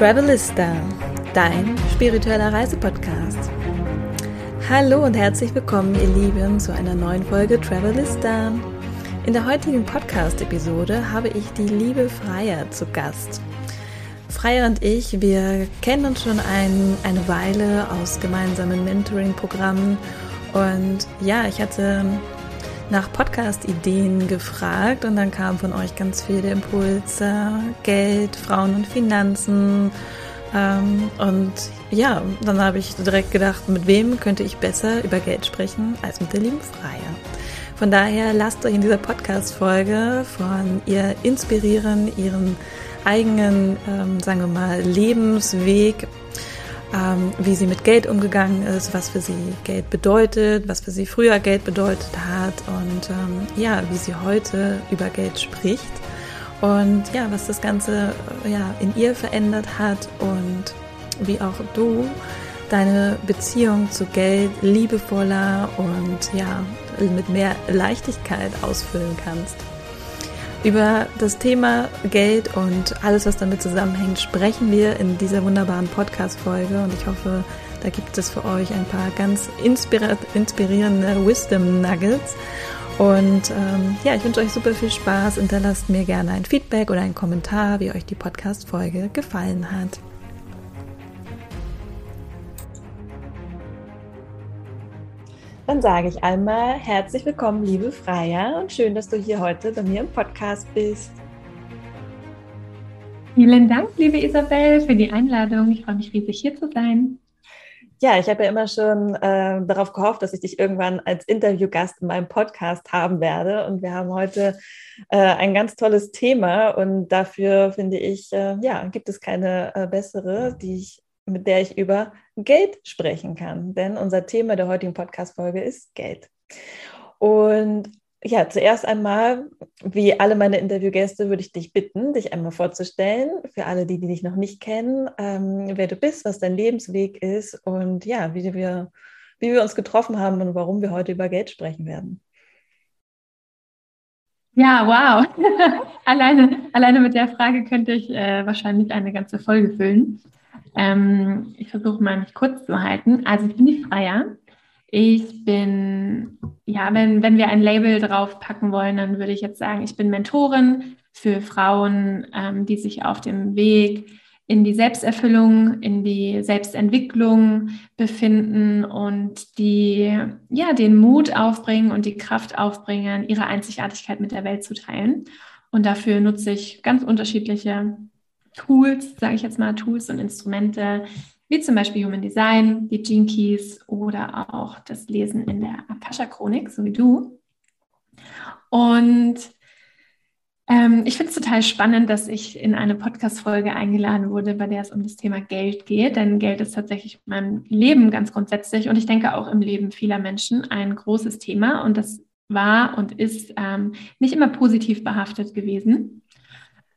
Travelista, dein spiritueller Reisepodcast. Hallo und herzlich willkommen, ihr Lieben, zu einer neuen Folge Travelista. In der heutigen Podcast-Episode habe ich die liebe Freier zu Gast. Freier und ich, wir kennen uns schon ein, eine Weile aus gemeinsamen Mentoring-Programmen und ja, ich hatte nach Podcast-Ideen gefragt und dann kamen von euch ganz viele Impulse, Geld, Frauen und Finanzen. Ähm, und ja, dann habe ich direkt gedacht, mit wem könnte ich besser über Geld sprechen als mit der lieben Freier. Von daher lasst euch in dieser Podcast-Folge von ihr inspirieren, ihren eigenen, ähm, sagen wir mal, Lebensweg ähm, wie sie mit Geld umgegangen ist, was für sie Geld bedeutet, was für sie früher Geld bedeutet hat und ähm, ja, wie sie heute über Geld spricht und ja, was das Ganze ja, in ihr verändert hat und wie auch du deine Beziehung zu Geld liebevoller und ja, mit mehr Leichtigkeit ausfüllen kannst. Über das Thema Geld und alles, was damit zusammenhängt, sprechen wir in dieser wunderbaren Podcast-Folge und ich hoffe, da gibt es für euch ein paar ganz inspirierende Wisdom Nuggets. Und ähm, ja, ich wünsche euch super viel Spaß. Hinterlasst mir gerne ein Feedback oder einen Kommentar, wie euch die Podcast-Folge gefallen hat. Dann sage ich einmal herzlich willkommen, liebe Freier, und schön, dass du hier heute bei mir im Podcast bist. Vielen Dank, liebe Isabel, für die Einladung. Ich freue mich riesig, hier zu sein. Ja, ich habe ja immer schon äh, darauf gehofft, dass ich dich irgendwann als Interviewgast in meinem Podcast haben werde. Und wir haben heute äh, ein ganz tolles Thema. Und dafür finde ich, äh, ja, gibt es keine äh, bessere, die ich mit der ich über Geld sprechen kann. Denn unser Thema der heutigen Podcast-Folge ist Geld. Und ja, zuerst einmal, wie alle meine Interviewgäste, würde ich dich bitten, dich einmal vorzustellen, für alle, die, die dich noch nicht kennen, ähm, wer du bist, was dein Lebensweg ist und ja, wie wir, wie wir uns getroffen haben und warum wir heute über Geld sprechen werden. Ja, wow. alleine, alleine mit der Frage könnte ich äh, wahrscheinlich eine ganze Folge füllen. Ähm, ich versuche mal mich kurz zu halten. Also ich bin die Freier. Ich bin, ja, wenn, wenn wir ein Label draufpacken wollen, dann würde ich jetzt sagen, ich bin Mentorin für Frauen, ähm, die sich auf dem Weg in die Selbsterfüllung, in die Selbstentwicklung befinden und die ja den Mut aufbringen und die Kraft aufbringen, ihre Einzigartigkeit mit der Welt zu teilen. Und dafür nutze ich ganz unterschiedliche Tools, sage ich jetzt mal, Tools und Instrumente, wie zum Beispiel Human Design, die Gene Keys oder auch das Lesen in der Akasha-Chronik, so wie du. Und ähm, ich finde es total spannend, dass ich in eine Podcast-Folge eingeladen wurde, bei der es um das Thema Geld geht. Denn Geld ist tatsächlich in meinem Leben ganz grundsätzlich und ich denke auch im Leben vieler Menschen ein großes Thema. Und das war und ist ähm, nicht immer positiv behaftet gewesen.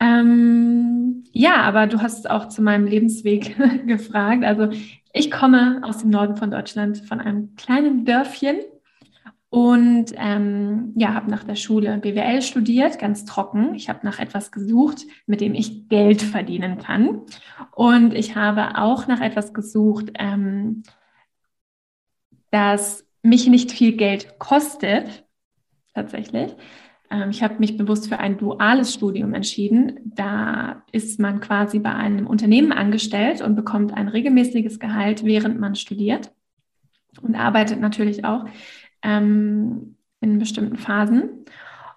Ähm, ja, aber du hast auch zu meinem Lebensweg gefragt. Also ich komme aus dem Norden von Deutschland, von einem kleinen Dörfchen und ähm, ja, habe nach der Schule BWL studiert, ganz trocken. Ich habe nach etwas gesucht, mit dem ich Geld verdienen kann. Und ich habe auch nach etwas gesucht, ähm, das mich nicht viel Geld kostet, tatsächlich. Ähm, ich habe mich bewusst für ein duales Studium entschieden. Da ist man quasi bei einem Unternehmen angestellt und bekommt ein regelmäßiges Gehalt, während man studiert und arbeitet natürlich auch ähm, in bestimmten Phasen.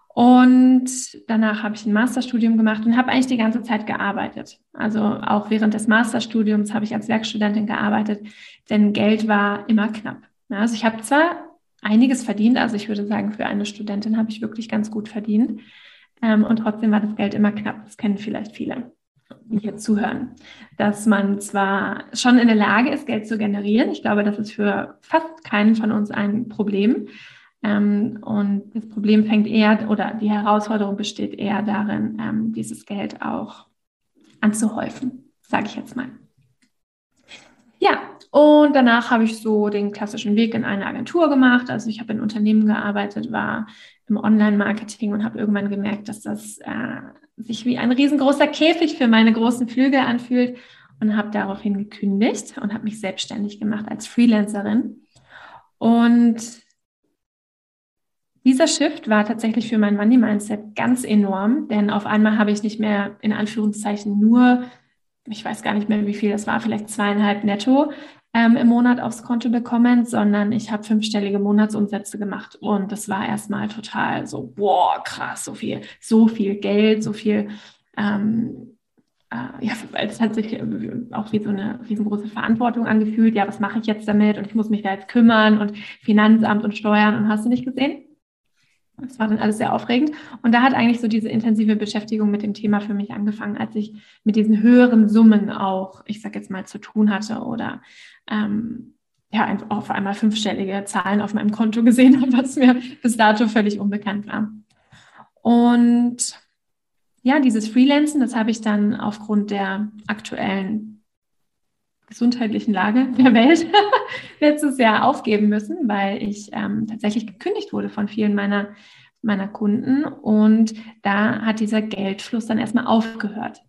Und danach habe ich ein Masterstudium gemacht und habe eigentlich die ganze Zeit gearbeitet. Also auch während des Masterstudiums habe ich als Werkstudentin gearbeitet, denn Geld war immer knapp. Also ich habe zwar einiges verdient. Also ich würde sagen, für eine Studentin habe ich wirklich ganz gut verdient. Ähm, und trotzdem war das Geld immer knapp. Das kennen vielleicht viele, die hier zuhören. Dass man zwar schon in der Lage ist, Geld zu generieren. Ich glaube, das ist für fast keinen von uns ein Problem. Ähm, und das Problem fängt eher oder die Herausforderung besteht eher darin, ähm, dieses Geld auch anzuhäufen, sage ich jetzt mal. Ja, und danach habe ich so den klassischen Weg in eine Agentur gemacht. Also ich habe in Unternehmen gearbeitet, war im Online-Marketing und habe irgendwann gemerkt, dass das äh, sich wie ein riesengroßer Käfig für meine großen Flügel anfühlt und habe daraufhin gekündigt und habe mich selbstständig gemacht als Freelancerin. Und dieser Shift war tatsächlich für mein Money Mindset ganz enorm, denn auf einmal habe ich nicht mehr in Anführungszeichen nur, ich weiß gar nicht mehr, wie viel das war, vielleicht zweieinhalb netto ähm, im Monat aufs Konto bekommen, sondern ich habe fünfstellige Monatsumsätze gemacht und das war erstmal total so, boah, krass, so viel, so viel Geld, so viel ähm, äh, ja, es hat sich auch wie so eine riesengroße Verantwortung angefühlt. Ja, was mache ich jetzt damit? Und ich muss mich da jetzt kümmern und Finanzamt und Steuern und hast du nicht gesehen? Das war dann alles sehr aufregend. Und da hat eigentlich so diese intensive Beschäftigung mit dem Thema für mich angefangen, als ich mit diesen höheren Summen auch, ich sag jetzt mal, zu tun hatte oder ähm, ja, auf einmal fünfstellige Zahlen auf meinem Konto gesehen habe, was mir bis dato völlig unbekannt war. Und ja, dieses Freelancen, das habe ich dann aufgrund der aktuellen gesundheitlichen Lage der Welt letztes Jahr aufgeben müssen, weil ich ähm, tatsächlich gekündigt wurde von vielen meiner, meiner Kunden. Und da hat dieser Geldfluss dann erstmal aufgehört.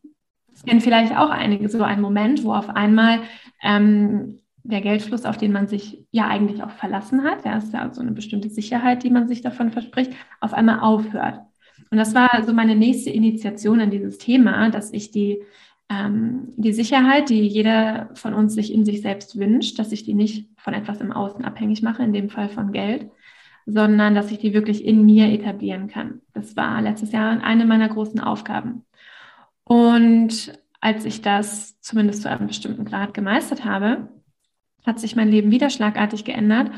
Das kennen vielleicht auch einige, so ein Moment, wo auf einmal ähm, der Geldfluss, auf den man sich ja eigentlich auch verlassen hat, da ist ja so eine bestimmte Sicherheit, die man sich davon verspricht, auf einmal aufhört. Und das war so meine nächste Initiation in dieses Thema, dass ich die, ähm, die Sicherheit, die jeder von uns sich in sich selbst wünscht, dass ich die nicht von etwas im Außen abhängig mache, in dem Fall von Geld, sondern dass ich die wirklich in mir etablieren kann. Das war letztes Jahr eine meiner großen Aufgaben. Und als ich das zumindest zu einem bestimmten Grad gemeistert habe, hat sich mein Leben wieder schlagartig geändert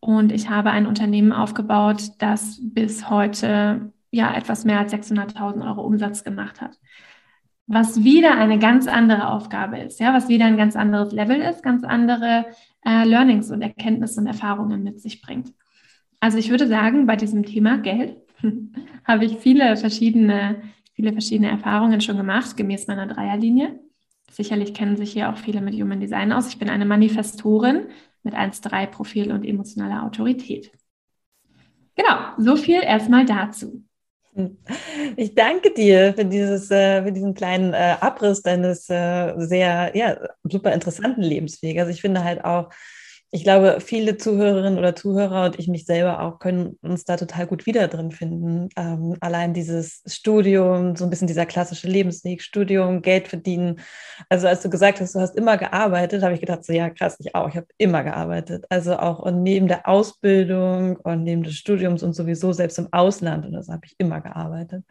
und ich habe ein Unternehmen aufgebaut, das bis heute ja etwas mehr als 600.000 Euro Umsatz gemacht hat. Was wieder eine ganz andere Aufgabe ist, ja, was wieder ein ganz anderes Level ist, ganz andere äh, Learnings und Erkenntnisse und Erfahrungen mit sich bringt. Also ich würde sagen, bei diesem Thema Geld habe ich viele verschiedene, viele verschiedene Erfahrungen schon gemacht, gemäß meiner Dreierlinie. Sicherlich kennen sich hier auch viele mit Human Design aus. Ich bin eine Manifestorin mit 1-3 Profil und emotionaler Autorität. Genau, so viel erstmal dazu. Ich danke dir für, dieses, äh, für diesen kleinen äh, Abriss deines äh, sehr, ja, super interessanten Lebensweges. Also ich finde halt auch, ich glaube, viele Zuhörerinnen oder Zuhörer und ich mich selber auch können uns da total gut wieder drin finden. Ähm, allein dieses Studium, so ein bisschen dieser klassische Lebensweg, Studium, Geld verdienen. Also als du gesagt hast, du hast immer gearbeitet, habe ich gedacht, so ja krass, ich auch, ich habe immer gearbeitet. Also auch und neben der Ausbildung und neben des Studiums und sowieso selbst im Ausland und das habe ich immer gearbeitet.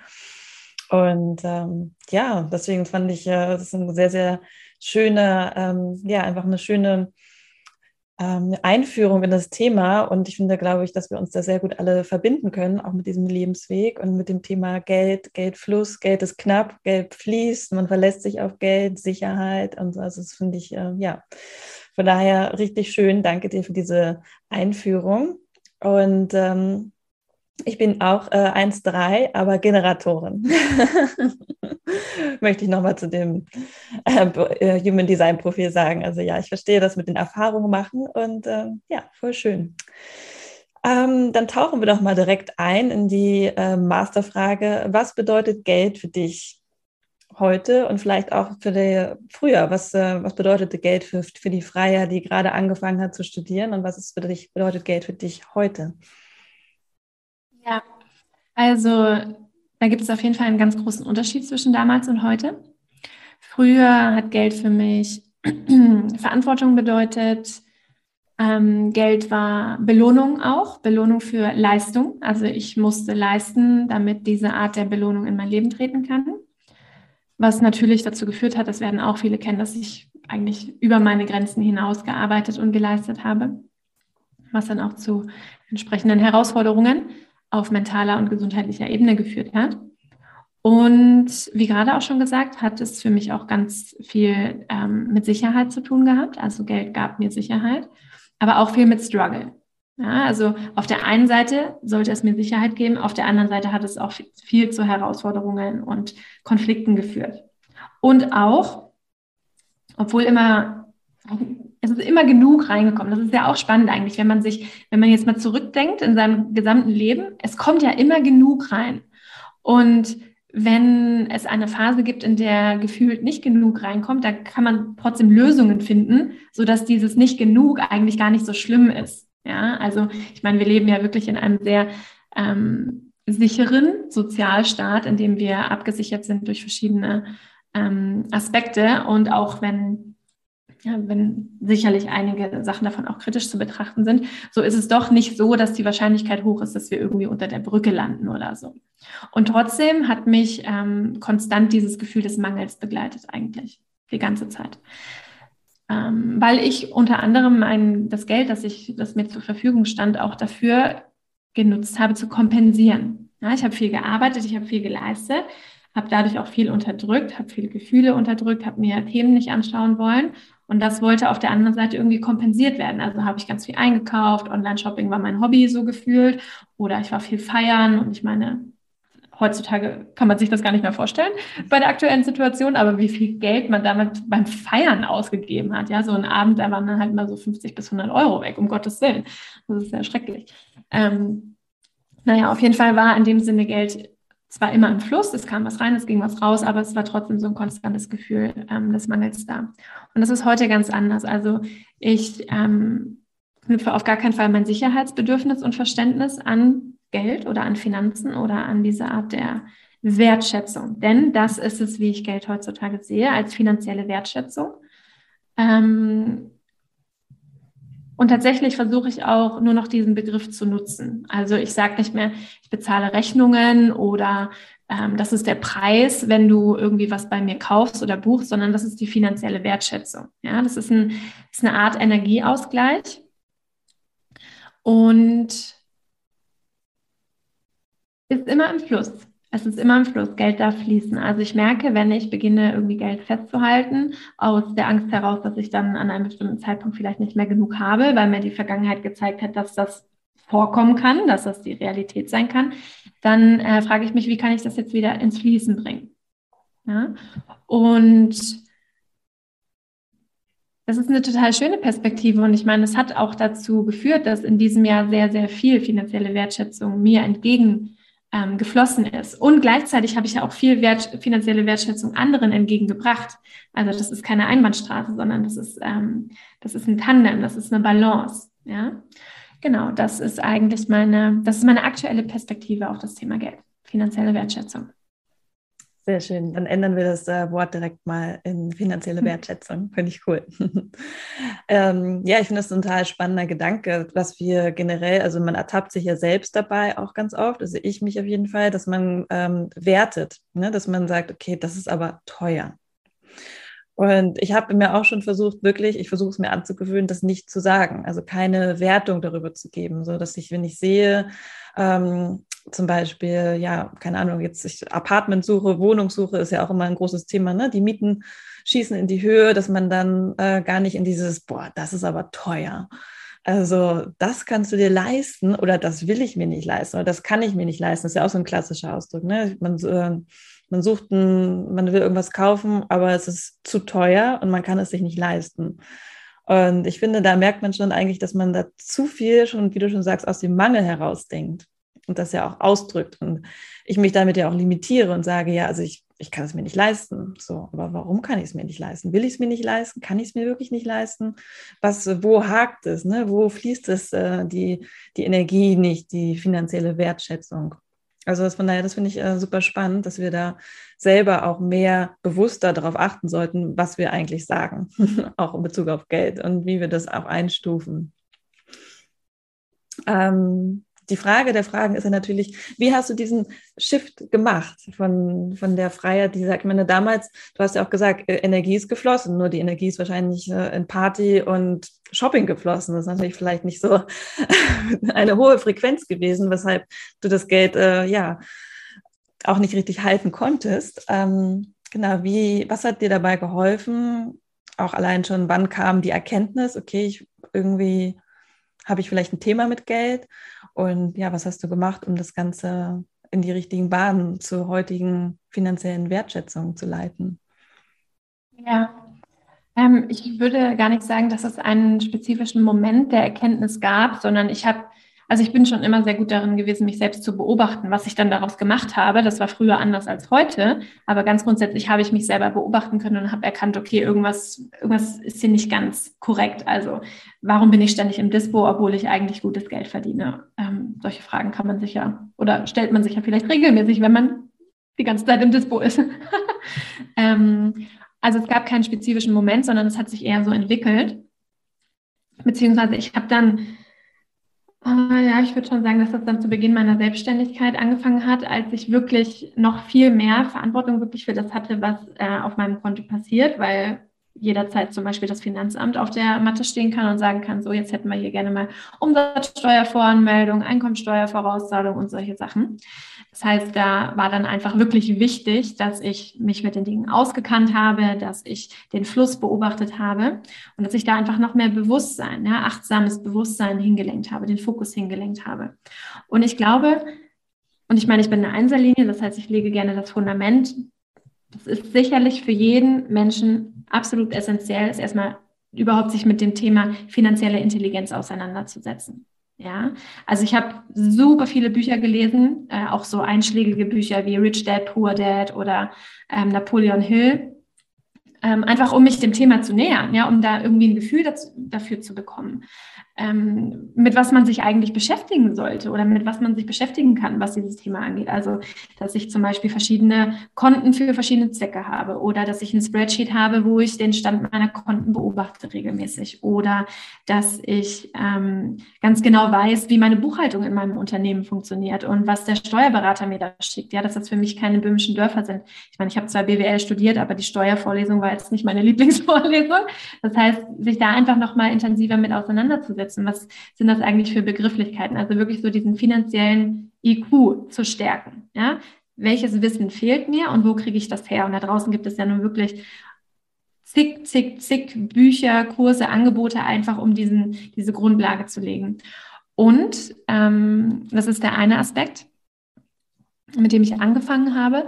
Und ähm, ja, deswegen fand ich, äh, das ist ein sehr, sehr schöner, ähm, ja, einfach eine schöne ähm, Einführung in das Thema. Und ich finde, glaube ich, dass wir uns da sehr gut alle verbinden können, auch mit diesem Lebensweg und mit dem Thema Geld, Geldfluss, Geld ist knapp, Geld fließt, man verlässt sich auf Geld, Sicherheit und so. Also das finde ich, äh, ja, von daher richtig schön. Danke dir für diese Einführung. Und ähm, ich bin auch äh, 1,3, aber Generatorin. Möchte ich nochmal zu dem äh, äh, Human Design Profil sagen. Also ja, ich verstehe das mit den Erfahrungen machen und äh, ja, voll schön. Ähm, dann tauchen wir doch mal direkt ein in die äh, Masterfrage. Was bedeutet Geld für dich heute und vielleicht auch für die früher? Was, äh, was bedeutet Geld für, für die Freier, die gerade angefangen hat zu studieren und was ist für dich, bedeutet Geld für dich heute? Ja, also da gibt es auf jeden Fall einen ganz großen Unterschied zwischen damals und heute. Früher hat Geld für mich Verantwortung bedeutet. Ähm, Geld war Belohnung auch, Belohnung für Leistung. Also ich musste leisten, damit diese Art der Belohnung in mein Leben treten kann. Was natürlich dazu geführt hat, das werden auch viele kennen, dass ich eigentlich über meine Grenzen hinaus gearbeitet und geleistet habe, was dann auch zu entsprechenden Herausforderungen auf mentaler und gesundheitlicher Ebene geführt hat. Und wie gerade auch schon gesagt, hat es für mich auch ganz viel ähm, mit Sicherheit zu tun gehabt. Also Geld gab mir Sicherheit, aber auch viel mit Struggle. Ja, also auf der einen Seite sollte es mir Sicherheit geben, auf der anderen Seite hat es auch viel zu Herausforderungen und Konflikten geführt. Und auch, obwohl immer es ist immer genug reingekommen. Das ist ja auch spannend eigentlich, wenn man sich, wenn man jetzt mal zurückdenkt in seinem gesamten Leben, es kommt ja immer genug rein. Und wenn es eine Phase gibt, in der gefühlt nicht genug reinkommt, da kann man trotzdem Lösungen finden, sodass dieses nicht genug eigentlich gar nicht so schlimm ist. Ja, also ich meine, wir leben ja wirklich in einem sehr ähm, sicheren Sozialstaat, in dem wir abgesichert sind durch verschiedene ähm, Aspekte. Und auch wenn ja, wenn sicherlich einige Sachen davon auch kritisch zu betrachten sind, so ist es doch nicht so, dass die Wahrscheinlichkeit hoch ist, dass wir irgendwie unter der Brücke landen oder so. Und trotzdem hat mich ähm, konstant dieses Gefühl des Mangels begleitet eigentlich die ganze Zeit. Ähm, weil ich unter anderem mein, das Geld, das, ich, das mir zur Verfügung stand, auch dafür genutzt habe, zu kompensieren. Ja, ich habe viel gearbeitet, ich habe viel geleistet, habe dadurch auch viel unterdrückt, habe viele Gefühle unterdrückt, habe mir Themen nicht anschauen wollen und das wollte auf der anderen Seite irgendwie kompensiert werden. Also habe ich ganz viel eingekauft. Online-Shopping war mein Hobby so gefühlt. Oder ich war viel feiern. Und ich meine, heutzutage kann man sich das gar nicht mehr vorstellen bei der aktuellen Situation. Aber wie viel Geld man damit beim Feiern ausgegeben hat. Ja, so ein Abend, da waren dann halt mal so 50 bis 100 Euro weg, um Gottes Willen. Das ist sehr schrecklich. Ähm, naja, auf jeden Fall war in dem Sinne Geld es war immer im Fluss, es kam was rein, es ging was raus, aber es war trotzdem so ein konstantes Gefühl ähm, des Mangels da. Und das ist heute ganz anders. Also ich ähm, knüpfe auf gar keinen Fall mein Sicherheitsbedürfnis und Verständnis an Geld oder an Finanzen oder an diese Art der Wertschätzung. Denn das ist es, wie ich Geld heutzutage sehe, als finanzielle Wertschätzung. Ähm, und tatsächlich versuche ich auch nur noch diesen Begriff zu nutzen. Also ich sage nicht mehr, ich bezahle Rechnungen oder ähm, das ist der Preis, wenn du irgendwie was bei mir kaufst oder buchst, sondern das ist die finanzielle Wertschätzung. Ja, das ist, ein, ist eine Art Energieausgleich. Und ist immer im Fluss. Es ist immer im Fluss, Geld darf fließen. Also ich merke, wenn ich beginne, irgendwie Geld festzuhalten, aus der Angst heraus, dass ich dann an einem bestimmten Zeitpunkt vielleicht nicht mehr genug habe, weil mir die Vergangenheit gezeigt hat, dass das vorkommen kann, dass das die Realität sein kann, dann äh, frage ich mich, wie kann ich das jetzt wieder ins Fließen bringen? Ja? Und das ist eine total schöne Perspektive und ich meine, es hat auch dazu geführt, dass in diesem Jahr sehr, sehr viel finanzielle Wertschätzung mir entgegen ähm, geflossen ist. Und gleichzeitig habe ich ja auch viel Wert, finanzielle Wertschätzung anderen entgegengebracht. Also das ist keine Einbahnstraße, sondern das ist, ähm, das ist ein Tandem, das ist eine Balance. Ja, genau, das ist eigentlich meine, das ist meine aktuelle Perspektive auf das Thema Geld, finanzielle Wertschätzung. Sehr schön. Dann ändern wir das äh, Wort direkt mal in finanzielle hm. Wertschätzung. Finde ich cool. ähm, ja, ich finde das ein total spannender Gedanke, was wir generell, also man ertappt sich ja selbst dabei auch ganz oft, also ich mich auf jeden Fall, dass man ähm, wertet, ne? dass man sagt, okay, das ist aber teuer. Und ich habe mir auch schon versucht, wirklich, ich versuche es mir anzugewöhnen, das nicht zu sagen, also keine Wertung darüber zu geben, so dass ich, wenn ich sehe, ähm, zum Beispiel, ja, keine Ahnung, jetzt ich Apartmentsuche, Wohnungssuche ist ja auch immer ein großes Thema, ne? Die Mieten schießen in die Höhe, dass man dann äh, gar nicht in dieses, boah, das ist aber teuer. Also das kannst du dir leisten oder das will ich mir nicht leisten oder das kann ich mir nicht leisten. Das ist ja auch so ein klassischer Ausdruck. Ne? Man, äh, man sucht ein, man will irgendwas kaufen, aber es ist zu teuer und man kann es sich nicht leisten. Und ich finde, da merkt man schon eigentlich, dass man da zu viel schon, wie du schon sagst, aus dem Mangel herausdenkt und das ja auch ausdrückt. Und ich mich damit ja auch limitiere und sage, ja, also ich, ich kann es mir nicht leisten. So, aber warum kann ich es mir nicht leisten? Will ich es mir nicht leisten? Kann ich es mir wirklich nicht leisten? Was, wo hakt es? Ne? Wo fließt es äh, die, die Energie nicht, die finanzielle Wertschätzung? Also von daher, das finde ich äh, super spannend, dass wir da selber auch mehr bewusster darauf achten sollten, was wir eigentlich sagen, auch in Bezug auf Geld und wie wir das auch einstufen. Ähm, die Frage der Fragen ist ja natürlich, wie hast du diesen Shift gemacht von, von der Freiheit, die sagt, ich meine, damals, du hast ja auch gesagt, äh, Energie ist geflossen, nur die Energie ist wahrscheinlich äh, in Party und Shopping geflossen. Das ist natürlich vielleicht nicht so eine hohe Frequenz gewesen, weshalb du das Geld, äh, ja, auch nicht richtig halten konntest. Ähm, genau, wie, was hat dir dabei geholfen? Auch allein schon, wann kam die Erkenntnis, okay, ich irgendwie habe ich vielleicht ein Thema mit Geld und ja, was hast du gemacht, um das Ganze in die richtigen Bahnen zur heutigen finanziellen Wertschätzung zu leiten? Ja, ähm, ich würde gar nicht sagen, dass es einen spezifischen Moment der Erkenntnis gab, sondern ich habe Also ich bin schon immer sehr gut darin gewesen, mich selbst zu beobachten, was ich dann daraus gemacht habe. Das war früher anders als heute, aber ganz grundsätzlich habe ich mich selber beobachten können und habe erkannt, okay, irgendwas, irgendwas ist hier nicht ganz korrekt. Also warum bin ich ständig im Dispo, obwohl ich eigentlich gutes Geld verdiene? Ähm, solche Fragen kann man sich ja oder stellt man sich ja vielleicht regelmäßig, wenn man die ganze Zeit im Dispo ist. ähm, also es gab keinen spezifischen Moment, sondern es hat sich eher so entwickelt. Beziehungsweise ich habe dann ja, ich würde schon sagen, dass das dann zu Beginn meiner Selbstständigkeit angefangen hat, als ich wirklich noch viel mehr Verantwortung wirklich für das hatte, was äh, auf meinem Konto passiert, weil jederzeit zum Beispiel das Finanzamt auf der Matte stehen kann und sagen kann, so jetzt hätten wir hier gerne mal Umsatzsteuervoranmeldung, Einkommensteuervorauszahlung und solche Sachen. Das heißt, da war dann einfach wirklich wichtig, dass ich mich mit den Dingen ausgekannt habe, dass ich den Fluss beobachtet habe und dass ich da einfach noch mehr Bewusstsein, ja, achtsames Bewusstsein hingelenkt habe, den Fokus hingelenkt habe. Und ich glaube, und ich meine, ich bin eine Einserlinie, das heißt, ich lege gerne das Fundament das ist sicherlich für jeden Menschen absolut essentiell, ist erstmal überhaupt sich mit dem Thema finanzielle Intelligenz auseinanderzusetzen. Ja, also ich habe super viele Bücher gelesen, äh, auch so einschlägige Bücher wie Rich Dad, Poor Dad oder ähm, Napoleon Hill, ähm, einfach um mich dem Thema zu nähern, ja, um da irgendwie ein Gefühl dazu, dafür zu bekommen ähm, mit was man sich eigentlich beschäftigen sollte oder mit was man sich beschäftigen kann, was dieses Thema angeht. Also, dass ich zum Beispiel verschiedene Konten für verschiedene Zwecke habe oder dass ich ein Spreadsheet habe, wo ich den Stand meiner Konten beobachte regelmäßig oder dass ich ähm, ganz genau weiß, wie meine Buchhaltung in meinem Unternehmen funktioniert und was der Steuerberater mir da schickt. Ja, dass das für mich keine böhmischen Dörfer sind. Ich meine, ich habe zwar BWL studiert, aber die Steuervorlesung war jetzt nicht meine Lieblingsvorlesung. Das heißt, sich da einfach nochmal intensiver mit auseinanderzusetzen setzen? Was sind das eigentlich für Begrifflichkeiten? Also wirklich so diesen finanziellen IQ zu stärken. Ja? Welches Wissen fehlt mir und wo kriege ich das her? Und da draußen gibt es ja nun wirklich zig, zig, zig Bücher, Kurse, Angebote, einfach um diesen, diese Grundlage zu legen. Und ähm, das ist der eine Aspekt, mit dem ich angefangen habe.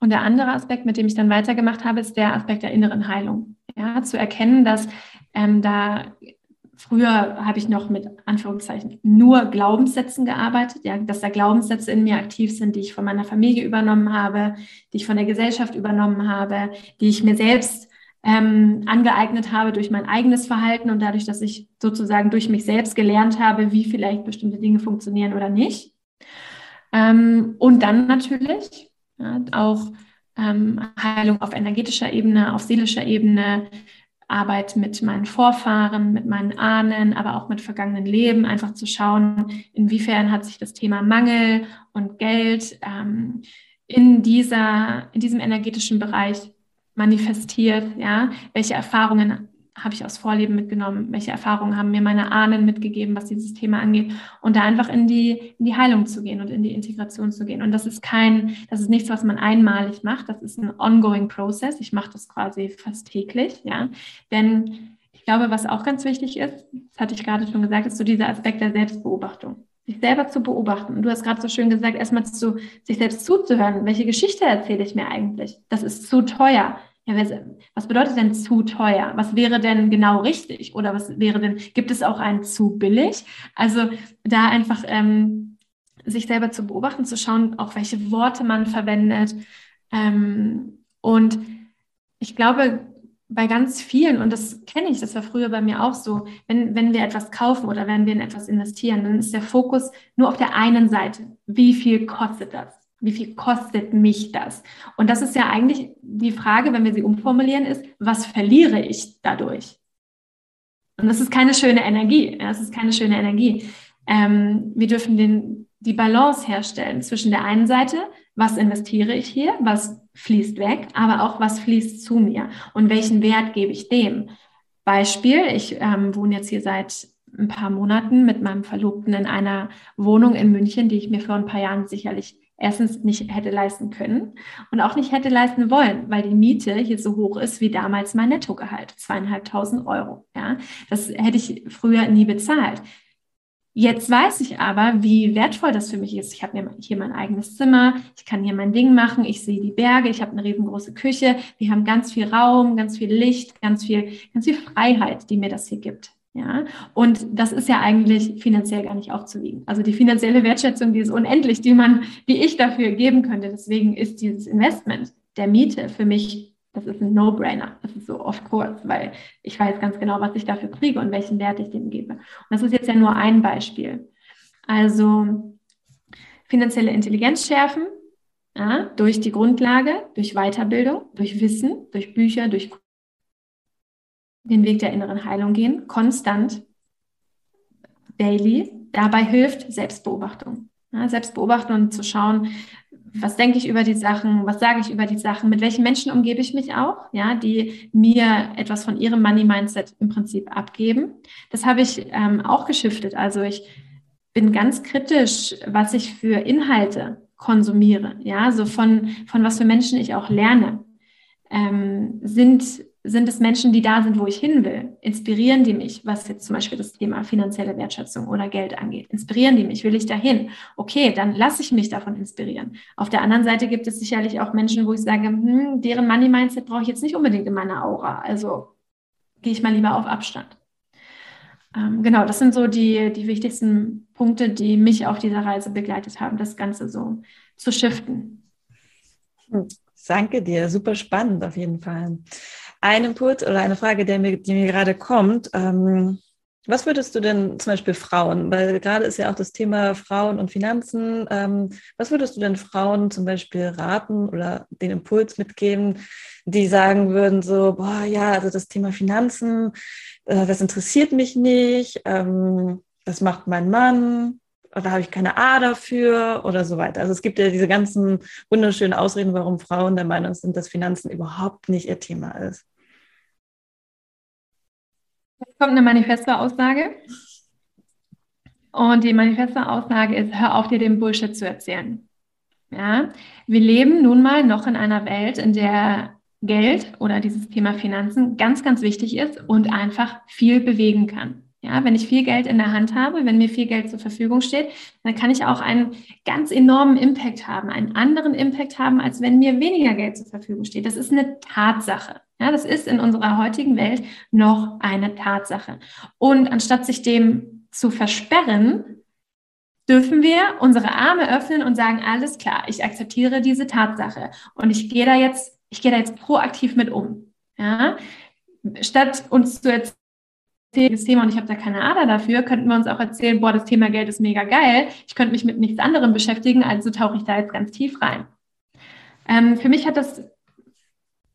Und der andere Aspekt, mit dem ich dann weitergemacht habe, ist der Aspekt der inneren Heilung. Ja, zu erkennen, dass ähm, da Früher habe ich noch mit Anführungszeichen nur Glaubenssätzen gearbeitet, ja, dass da Glaubenssätze in mir aktiv sind, die ich von meiner Familie übernommen habe, die ich von der Gesellschaft übernommen habe, die ich mir selbst ähm, angeeignet habe durch mein eigenes Verhalten und dadurch, dass ich sozusagen durch mich selbst gelernt habe, wie vielleicht bestimmte Dinge funktionieren oder nicht. Ähm, und dann natürlich ja, auch ähm, Heilung auf energetischer Ebene, auf seelischer Ebene, Arbeit mit meinen Vorfahren, mit meinen Ahnen, aber auch mit vergangenen Leben, einfach zu schauen, inwiefern hat sich das Thema Mangel und Geld ähm, in, dieser, in diesem energetischen Bereich manifestiert, ja, welche Erfahrungen habe ich aus Vorleben mitgenommen? Welche Erfahrungen haben mir meine Ahnen mitgegeben, was dieses Thema angeht? Und da einfach in die, in die Heilung zu gehen und in die Integration zu gehen. Und das ist kein, das ist nichts, was man einmalig macht. Das ist ein ongoing process. Ich mache das quasi fast täglich, ja. Denn ich glaube, was auch ganz wichtig ist, das hatte ich gerade schon gesagt, ist so dieser Aspekt der Selbstbeobachtung sich selber zu beobachten. Und du hast gerade so schön gesagt, erstmal zu sich selbst zuzuhören. Welche Geschichte erzähle ich mir eigentlich? Das ist zu teuer ja, was bedeutet denn zu teuer? Was wäre denn genau richtig? Oder was wäre denn, gibt es auch ein zu billig? Also da einfach ähm, sich selber zu beobachten, zu schauen, auch welche Worte man verwendet. Ähm, und ich glaube, bei ganz vielen, und das kenne ich, das war früher bei mir auch so, wenn, wenn wir etwas kaufen oder wenn wir in etwas investieren, dann ist der Fokus nur auf der einen Seite. Wie viel kostet das? Wie viel kostet mich das? Und das ist ja eigentlich die Frage, wenn wir sie umformulieren, ist, was verliere ich dadurch? Und das ist keine schöne Energie. Das ist keine schöne Energie. Ähm, wir dürfen den, die Balance herstellen zwischen der einen Seite, was investiere ich hier, was fließt weg, aber auch was fließt zu mir und welchen Wert gebe ich dem. Beispiel, ich ähm, wohne jetzt hier seit ein paar Monaten mit meinem Verlobten in einer Wohnung in München, die ich mir vor ein paar Jahren sicherlich erstens nicht hätte leisten können und auch nicht hätte leisten wollen, weil die Miete hier so hoch ist wie damals mein Nettogehalt, zweieinhalbtausend Euro. Ja, das hätte ich früher nie bezahlt. Jetzt weiß ich aber, wie wertvoll das für mich ist. Ich habe hier mein eigenes Zimmer, ich kann hier mein Ding machen, ich sehe die Berge, ich habe eine riesengroße Küche, wir haben ganz viel Raum, ganz viel Licht, ganz viel, ganz viel Freiheit, die mir das hier gibt. Ja, und das ist ja eigentlich finanziell gar nicht aufzuwiegen. Also die finanzielle Wertschätzung, die ist unendlich, die man, die ich dafür geben könnte. Deswegen ist dieses Investment der Miete für mich, das ist ein No-Brainer. Das ist so of course, weil ich weiß ganz genau, was ich dafür kriege und welchen Wert ich dem gebe. Und das ist jetzt ja nur ein Beispiel. Also finanzielle Intelligenz schärfen, ja, durch die Grundlage, durch Weiterbildung, durch Wissen, durch Bücher, durch den Weg der inneren Heilung gehen, konstant, daily. Dabei hilft Selbstbeobachtung. Ja, Selbstbeobachten und zu schauen, was denke ich über die Sachen, was sage ich über die Sachen, mit welchen Menschen umgebe ich mich auch, ja, die mir etwas von ihrem Money-Mindset im Prinzip abgeben. Das habe ich ähm, auch geschiftet. Also ich bin ganz kritisch, was ich für Inhalte konsumiere, ja, so von, von was für Menschen ich auch lerne. Ähm, sind sind es Menschen, die da sind, wo ich hin will? Inspirieren die mich, was jetzt zum Beispiel das Thema finanzielle Wertschätzung oder Geld angeht? Inspirieren die mich? Will ich dahin? Okay, dann lasse ich mich davon inspirieren. Auf der anderen Seite gibt es sicherlich auch Menschen, wo ich sage, hm, deren Money-Mindset brauche ich jetzt nicht unbedingt in meiner Aura. Also gehe ich mal lieber auf Abstand. Ähm, genau, das sind so die, die wichtigsten Punkte, die mich auf dieser Reise begleitet haben, das Ganze so zu shiften. Danke dir, super spannend auf jeden Fall ein Input oder eine Frage, der mir, die mir gerade kommt. Ähm, was würdest du denn zum Beispiel Frauen, weil gerade ist ja auch das Thema Frauen und Finanzen, ähm, was würdest du denn Frauen zum Beispiel raten oder den Impuls mitgeben, die sagen würden so, boah, ja, also das Thema Finanzen, äh, das interessiert mich nicht, ähm, das macht mein Mann, oder habe ich keine A dafür oder so weiter. Also es gibt ja diese ganzen wunderschönen Ausreden, warum Frauen der Meinung sind, dass Finanzen überhaupt nicht ihr Thema ist. Jetzt kommt eine Manifesto-Aussage. Und die Manifesto-Aussage ist, hör auf, dir den Bullshit zu erzählen. Ja, wir leben nun mal noch in einer Welt, in der Geld oder dieses Thema Finanzen ganz, ganz wichtig ist und einfach viel bewegen kann. Ja, wenn ich viel Geld in der Hand habe, wenn mir viel Geld zur Verfügung steht, dann kann ich auch einen ganz enormen Impact haben, einen anderen Impact haben, als wenn mir weniger Geld zur Verfügung steht. Das ist eine Tatsache. Ja, das ist in unserer heutigen Welt noch eine Tatsache. Und anstatt sich dem zu versperren, dürfen wir unsere Arme öffnen und sagen, alles klar, ich akzeptiere diese Tatsache und ich gehe da jetzt, ich gehe da jetzt proaktiv mit um. Ja, statt uns zu erzählen, das Thema und ich habe da keine Ader dafür, könnten wir uns auch erzählen, boah, das Thema Geld ist mega geil, ich könnte mich mit nichts anderem beschäftigen, also tauche ich da jetzt ganz tief rein. Ähm, für mich hat das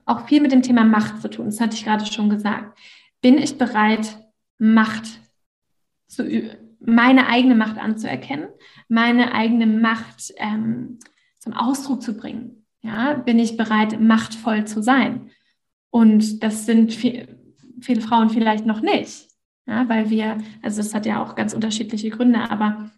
auch viel mit dem Thema Macht zu tun, das hatte ich gerade schon gesagt. Bin ich bereit, Macht zu meine eigene Macht anzuerkennen, meine eigene Macht ähm, zum Ausdruck zu bringen? Ja, bin ich bereit, machtvoll zu sein? Und das sind viel, viele Frauen vielleicht noch nicht. Ja, weil wir, also das hat ja auch ganz unterschiedliche Gründe, aber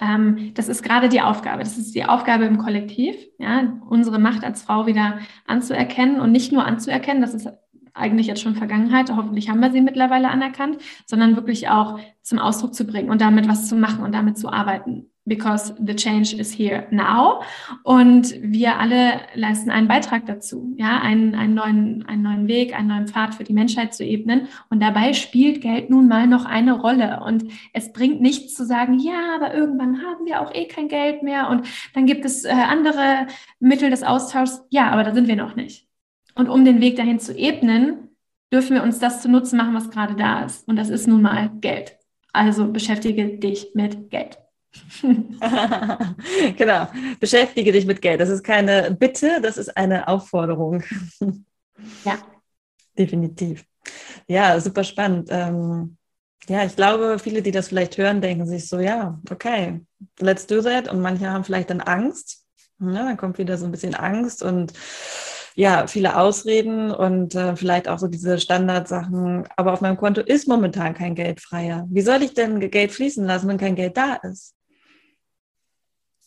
ähm, das ist gerade die Aufgabe. Das ist die Aufgabe im Kollektiv, ja, unsere Macht als Frau wieder anzuerkennen und nicht nur anzuerkennen, das ist eigentlich jetzt schon Vergangenheit, hoffentlich haben wir sie mittlerweile anerkannt, sondern wirklich auch zum Ausdruck zu bringen und damit was zu machen und damit zu arbeiten because the change is here now. Und wir alle leisten einen Beitrag dazu, ja, einen, einen, neuen, einen neuen Weg, einen neuen Pfad für die Menschheit zu ebnen. Und dabei spielt Geld nun mal noch eine Rolle. Und es bringt nichts zu sagen, ja, aber irgendwann haben wir auch eh kein Geld mehr und dann gibt es äh, andere Mittel des Austauschs. Ja, aber da sind wir noch nicht. Und um den Weg dahin zu ebnen, dürfen wir uns das zu Nutzen machen, was gerade da ist. Und das ist nun mal Geld. Also beschäftige dich mit Geld. genau, beschäftige dich mit Geld. Das ist keine Bitte, das ist eine Aufforderung. ja. Definitiv. Ja, super spannend. Ähm, ja, ich glaube, viele, die das vielleicht hören, denken sich so, ja, okay, let's do that. Und manche haben vielleicht dann Angst. Ja, dann kommt wieder so ein bisschen Angst und ja, viele Ausreden und äh, vielleicht auch so diese Standardsachen. Aber auf meinem Konto ist momentan kein Geld freier. Wie soll ich denn Geld fließen lassen, wenn kein Geld da ist?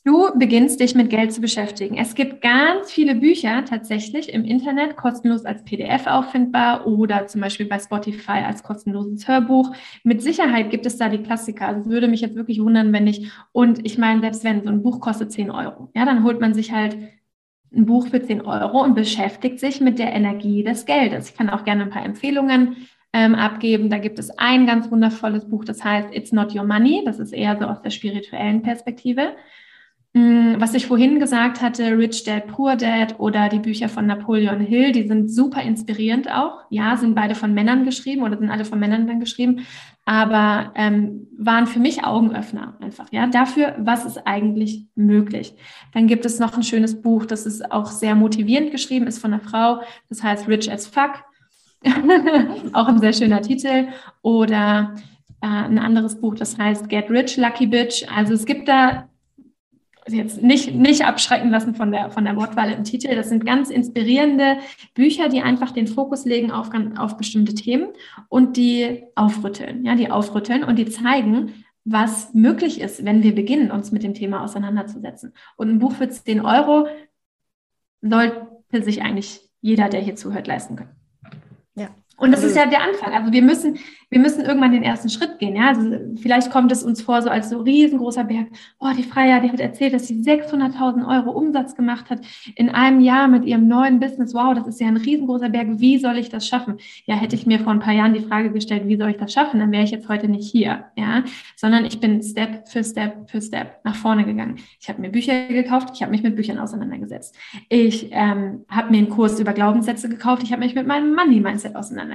Du beginnst dich mit Geld zu beschäftigen. Es gibt ganz viele Bücher tatsächlich im Internet kostenlos als PDF auffindbar oder zum Beispiel bei Spotify als kostenloses Hörbuch. Mit Sicherheit gibt es da die Klassiker. Also es würde mich jetzt wirklich wundern, wenn nicht. Und ich meine, selbst wenn so ein Buch kostet 10 Euro, ja, dann holt man sich halt ein Buch für 10 Euro und beschäftigt sich mit der Energie des Geldes. Ich kann auch gerne ein paar Empfehlungen ähm, abgeben. Da gibt es ein ganz wundervolles Buch, das heißt It's Not Your Money. Das ist eher so aus der spirituellen Perspektive. Mm, was ich vorhin gesagt hatte, Rich Dad, Poor Dad oder die Bücher von Napoleon Hill, die sind super inspirierend auch. Ja, sind beide von Männern geschrieben oder sind alle von Männern dann geschrieben, aber ähm, waren für mich Augenöffner einfach, ja, dafür, was ist eigentlich möglich. Dann gibt es noch ein schönes Buch, das ist auch sehr motivierend geschrieben, ist von einer Frau, das heißt Rich as Fuck. auch ein sehr schöner Titel. Oder äh, ein anderes Buch, das heißt Get Rich, Lucky Bitch. Also es gibt da jetzt nicht, nicht abschrecken lassen von der, von der Wortwahl im Titel. Das sind ganz inspirierende Bücher, die einfach den Fokus legen auf, auf bestimmte Themen und die aufrütteln, ja, die aufrütteln und die zeigen, was möglich ist, wenn wir beginnen, uns mit dem Thema auseinanderzusetzen. Und ein Buch für 10 Euro sollte sich eigentlich jeder, der hier zuhört, leisten können. Und das also, ist ja der Anfang. Also wir müssen, wir müssen irgendwann den ersten Schritt gehen. Ja? Also vielleicht kommt es uns vor so als so riesengroßer Berg. Oh, die Freier, die hat erzählt, dass sie 600.000 Euro Umsatz gemacht hat in einem Jahr mit ihrem neuen Business. Wow, das ist ja ein riesengroßer Berg. Wie soll ich das schaffen? Ja, hätte ich mir vor ein paar Jahren die Frage gestellt, wie soll ich das schaffen? Dann wäre ich jetzt heute nicht hier. Ja, sondern ich bin Step für Step für Step nach vorne gegangen. Ich habe mir Bücher gekauft. Ich habe mich mit Büchern auseinandergesetzt. Ich ähm, habe mir einen Kurs über Glaubenssätze gekauft. Ich habe mich mit meinem Money-Mindset auseinandergesetzt.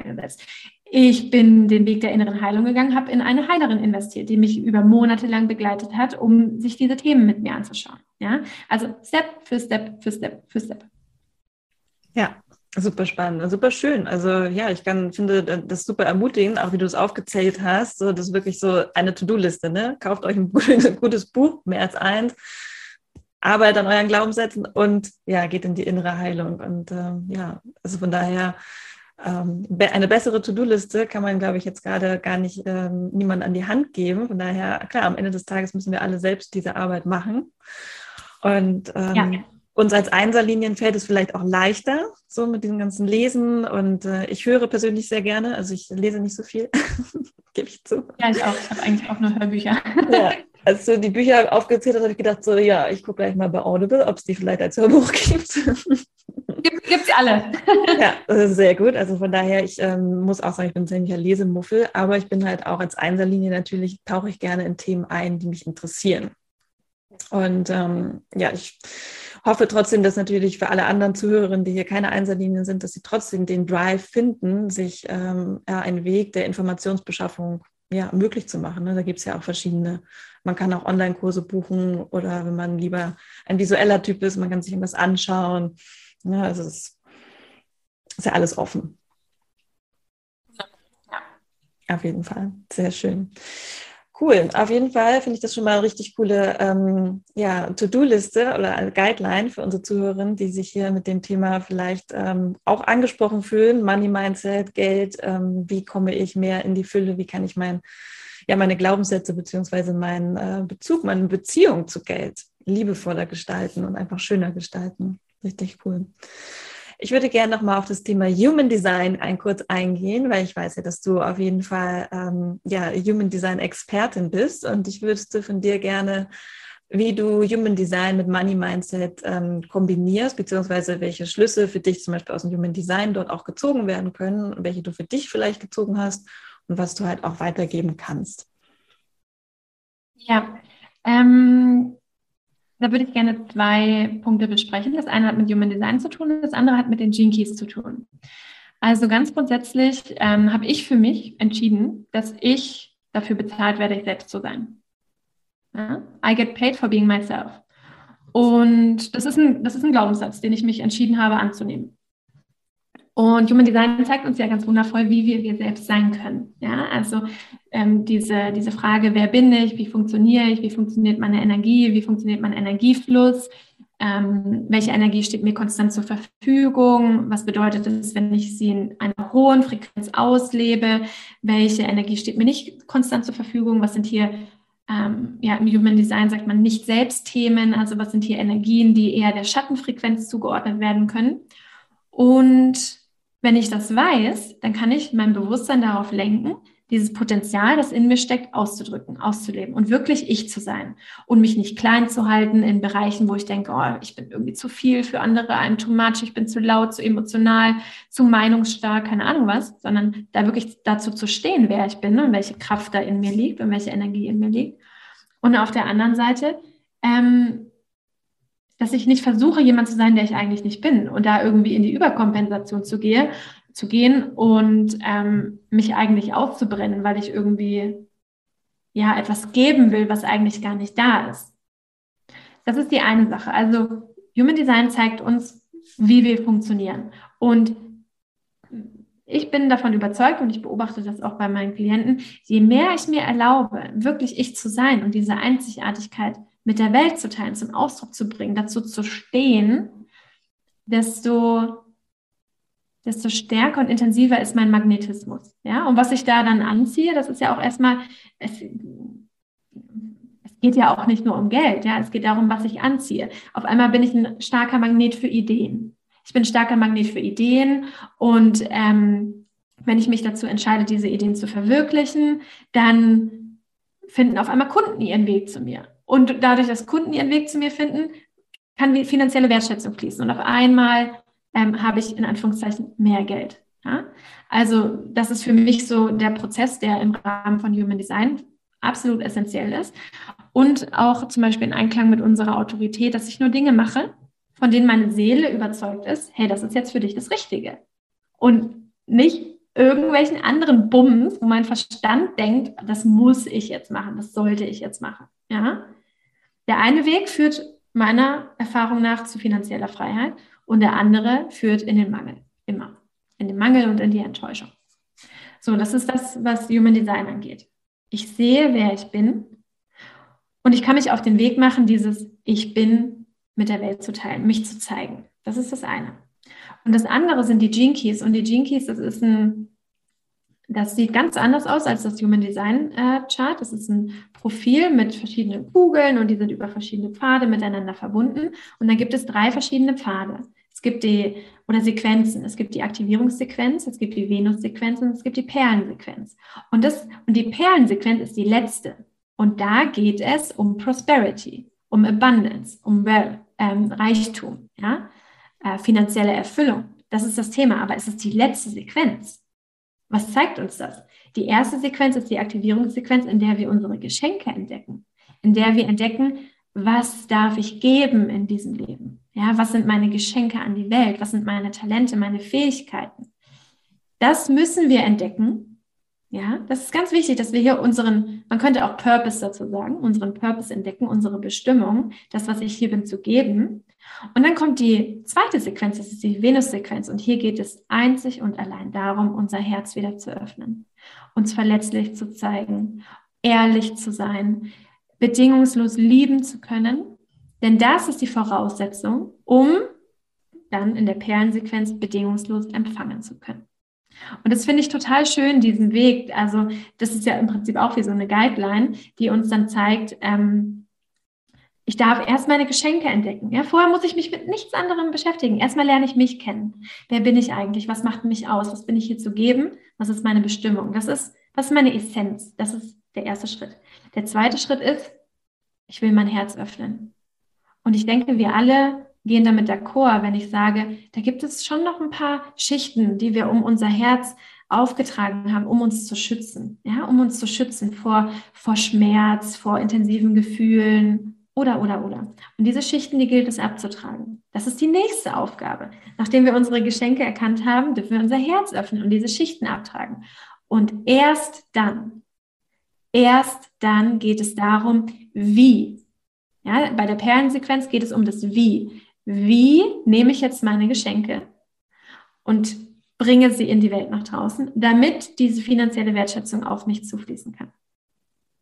Ich bin den Weg der inneren Heilung gegangen, habe in eine Heilerin investiert, die mich über Monate lang begleitet hat, um sich diese Themen mit mir anzuschauen. Ja, also Step für Step für Step für Step. Ja, super spannend, super schön. Also ja, ich kann, finde das super ermutigend, auch wie du es aufgezählt hast. So, das ist wirklich so eine To-Do-Liste. Ne? Kauft euch ein, ein gutes Buch, mehr als eins arbeitet an euren Glaubenssätzen und ja, geht in die innere Heilung. Und äh, ja, also von daher ähm, eine bessere To-Do-Liste kann man, glaube ich, jetzt gerade gar nicht ähm, niemand an die Hand geben. Von daher, klar, am Ende des Tages müssen wir alle selbst diese Arbeit machen. Und ähm, ja. uns als Einserlinien fällt es vielleicht auch leichter, so mit diesem ganzen Lesen. Und äh, ich höre persönlich sehr gerne, also ich lese nicht so viel, gebe ich zu. Ja, ich auch. Ich habe eigentlich auch nur Hörbücher. ja. Als du die Bücher aufgezählt hast, habe ich gedacht, so, ja, ich gucke gleich mal bei Audible, ob es die vielleicht als Hörbuch gibt. Gibt es alle. ja, sehr gut. Also von daher, ich ähm, muss auch sagen, ich bin ein ziemlicher Lesemuffel, aber ich bin halt auch als Einserlinie natürlich, tauche ich gerne in Themen ein, die mich interessieren. Und ähm, ja, ich hoffe trotzdem, dass natürlich für alle anderen Zuhörerinnen, die hier keine Einserlinien sind, dass sie trotzdem den Drive finden, sich ähm, ja, einen Weg der Informationsbeschaffung ja, möglich zu machen. Ne? Da gibt es ja auch verschiedene. Man kann auch Online-Kurse buchen oder wenn man lieber ein visueller Typ ist, man kann sich irgendwas anschauen. Ja, also es ist ja alles offen. Ja. Auf jeden Fall. Sehr schön. Cool. Auf jeden Fall finde ich das schon mal eine richtig coole ähm, ja, To-Do-Liste oder eine Guideline für unsere Zuhörerinnen, die sich hier mit dem Thema vielleicht ähm, auch angesprochen fühlen. Money Mindset, Geld, ähm, wie komme ich mehr in die Fülle, wie kann ich mein, ja, meine Glaubenssätze beziehungsweise meinen äh, Bezug, meine Beziehung zu Geld liebevoller gestalten und einfach schöner gestalten. Richtig cool. Ich würde gerne nochmal auf das Thema Human Design ein kurz eingehen, weil ich weiß ja, dass du auf jeden Fall ähm, ja, Human Design Expertin bist und ich wüsste von dir gerne, wie du Human Design mit Money Mindset ähm, kombinierst, beziehungsweise welche Schlüsse für dich zum Beispiel aus dem Human Design dort auch gezogen werden können, welche du für dich vielleicht gezogen hast und was du halt auch weitergeben kannst. Ja, ähm, da würde ich gerne zwei Punkte besprechen. Das eine hat mit Human Design zu tun, das andere hat mit den Gene Keys zu tun. Also ganz grundsätzlich ähm, habe ich für mich entschieden, dass ich dafür bezahlt werde, ich selbst zu sein. Ja? I get paid for being myself. Und das ist, ein, das ist ein Glaubenssatz, den ich mich entschieden habe anzunehmen. Und Human Design zeigt uns ja ganz wundervoll, wie wir wir selbst sein können. Ja, also ähm, diese, diese Frage, wer bin ich, wie funktioniere ich, wie funktioniert meine Energie, wie funktioniert mein Energiefluss, ähm, welche Energie steht mir konstant zur Verfügung, was bedeutet es, wenn ich sie in einer hohen Frequenz auslebe, welche Energie steht mir nicht konstant zur Verfügung, was sind hier ähm, ja, im Human Design sagt man nicht Selbstthemen, also was sind hier Energien, die eher der Schattenfrequenz zugeordnet werden können. Und wenn ich das weiß, dann kann ich mein Bewusstsein darauf lenken, dieses Potenzial, das in mir steckt, auszudrücken, auszuleben und wirklich ich zu sein und mich nicht klein zu halten in Bereichen, wo ich denke, oh, ich bin irgendwie zu viel für andere, I'm too much, ich bin zu laut, zu emotional, zu meinungsstark, keine Ahnung was, sondern da wirklich dazu zu stehen, wer ich bin und welche Kraft da in mir liegt und welche Energie in mir liegt. Und auf der anderen Seite, ähm, dass ich nicht versuche, jemand zu sein, der ich eigentlich nicht bin und da irgendwie in die Überkompensation zu gehe zu gehen und ähm, mich eigentlich auszubrennen, weil ich irgendwie ja etwas geben will, was eigentlich gar nicht da ist. Das ist die eine Sache. Also Human Design zeigt uns, wie wir funktionieren. Und ich bin davon überzeugt und ich beobachte das auch bei meinen Klienten, je mehr ich mir erlaube, wirklich ich zu sein und diese Einzigartigkeit mit der Welt zu teilen, zum Ausdruck zu bringen, dazu zu stehen, desto desto stärker und intensiver ist mein Magnetismus. Ja, und was ich da dann anziehe, das ist ja auch erstmal, es, es geht ja auch nicht nur um Geld, ja, es geht darum, was ich anziehe. Auf einmal bin ich ein starker Magnet für Ideen. Ich bin ein starker Magnet für Ideen und ähm, wenn ich mich dazu entscheide, diese Ideen zu verwirklichen, dann finden auf einmal Kunden ihren Weg zu mir. Und dadurch, dass Kunden ihren Weg zu mir finden, kann finanzielle Wertschätzung fließen. Und auf einmal ähm, habe ich in Anführungszeichen mehr Geld. Ja? Also das ist für mich so der Prozess, der im Rahmen von Human Design absolut essentiell ist. Und auch zum Beispiel in Einklang mit unserer Autorität, dass ich nur Dinge mache, von denen meine Seele überzeugt ist, hey, das ist jetzt für dich das Richtige. Und nicht irgendwelchen anderen Bums, wo mein Verstand denkt, das muss ich jetzt machen, das sollte ich jetzt machen. Ja? Der eine Weg führt meiner Erfahrung nach zu finanzieller Freiheit und der andere führt in den Mangel. Immer. In den Mangel und in die Enttäuschung. So, das ist das, was Human Design angeht. Ich sehe, wer ich bin und ich kann mich auf den Weg machen, dieses Ich bin mit der Welt zu teilen, mich zu zeigen. Das ist das eine. Und das andere sind die Gene Keys. Und die Gene Keys, das ist ein, das sieht ganz anders aus als das Human Design äh, Chart. Das ist ein Profil mit verschiedenen Kugeln und die sind über verschiedene Pfade miteinander verbunden. Und dann gibt es drei verschiedene Pfade. Es gibt die, oder Sequenzen. Es gibt die Aktivierungssequenz, es gibt die Venus-Sequenz und es gibt die Perlensequenz. Und, das, und die Perlensequenz ist die letzte. Und da geht es um Prosperity, um Abundance, um Wealth, ähm, Reichtum, ja? Äh, finanzielle Erfüllung. Das ist das Thema, aber es ist die letzte Sequenz. Was zeigt uns das? Die erste Sequenz ist die Aktivierungssequenz, in der wir unsere Geschenke entdecken, in der wir entdecken, was darf ich geben in diesem Leben? Ja, was sind meine Geschenke an die Welt? Was sind meine Talente, meine Fähigkeiten? Das müssen wir entdecken. Ja, das ist ganz wichtig, dass wir hier unseren, man könnte auch Purpose dazu sagen, unseren Purpose entdecken, unsere Bestimmung, das, was ich hier bin, zu geben. Und dann kommt die zweite Sequenz, das ist die Venus-Sequenz. Und hier geht es einzig und allein darum, unser Herz wieder zu öffnen, uns verletzlich zu zeigen, ehrlich zu sein, bedingungslos lieben zu können denn das ist die Voraussetzung, um dann in der Perlensequenz bedingungslos empfangen zu können. Und das finde ich total schön, diesen Weg. Also das ist ja im Prinzip auch wie so eine Guideline, die uns dann zeigt, ähm, ich darf erst meine Geschenke entdecken. Ja, vorher muss ich mich mit nichts anderem beschäftigen. Erstmal lerne ich mich kennen. Wer bin ich eigentlich? Was macht mich aus? Was bin ich hier zu geben? Was ist meine Bestimmung? Das ist, was ist meine Essenz? Das ist der erste Schritt. Der zweite Schritt ist, ich will mein Herz öffnen. Und ich denke, wir alle gehen damit d'accord, wenn ich sage, da gibt es schon noch ein paar Schichten, die wir um unser Herz aufgetragen haben, um uns zu schützen, ja, um uns zu schützen vor, vor Schmerz, vor intensiven Gefühlen oder, oder, oder. Und diese Schichten, die gilt es abzutragen. Das ist die nächste Aufgabe. Nachdem wir unsere Geschenke erkannt haben, dürfen wir unser Herz öffnen und diese Schichten abtragen. Und erst dann, erst dann geht es darum, wie ja, bei der Perlensequenz geht es um das Wie. Wie nehme ich jetzt meine Geschenke und bringe sie in die Welt nach draußen, damit diese finanzielle Wertschätzung auf mich zufließen kann.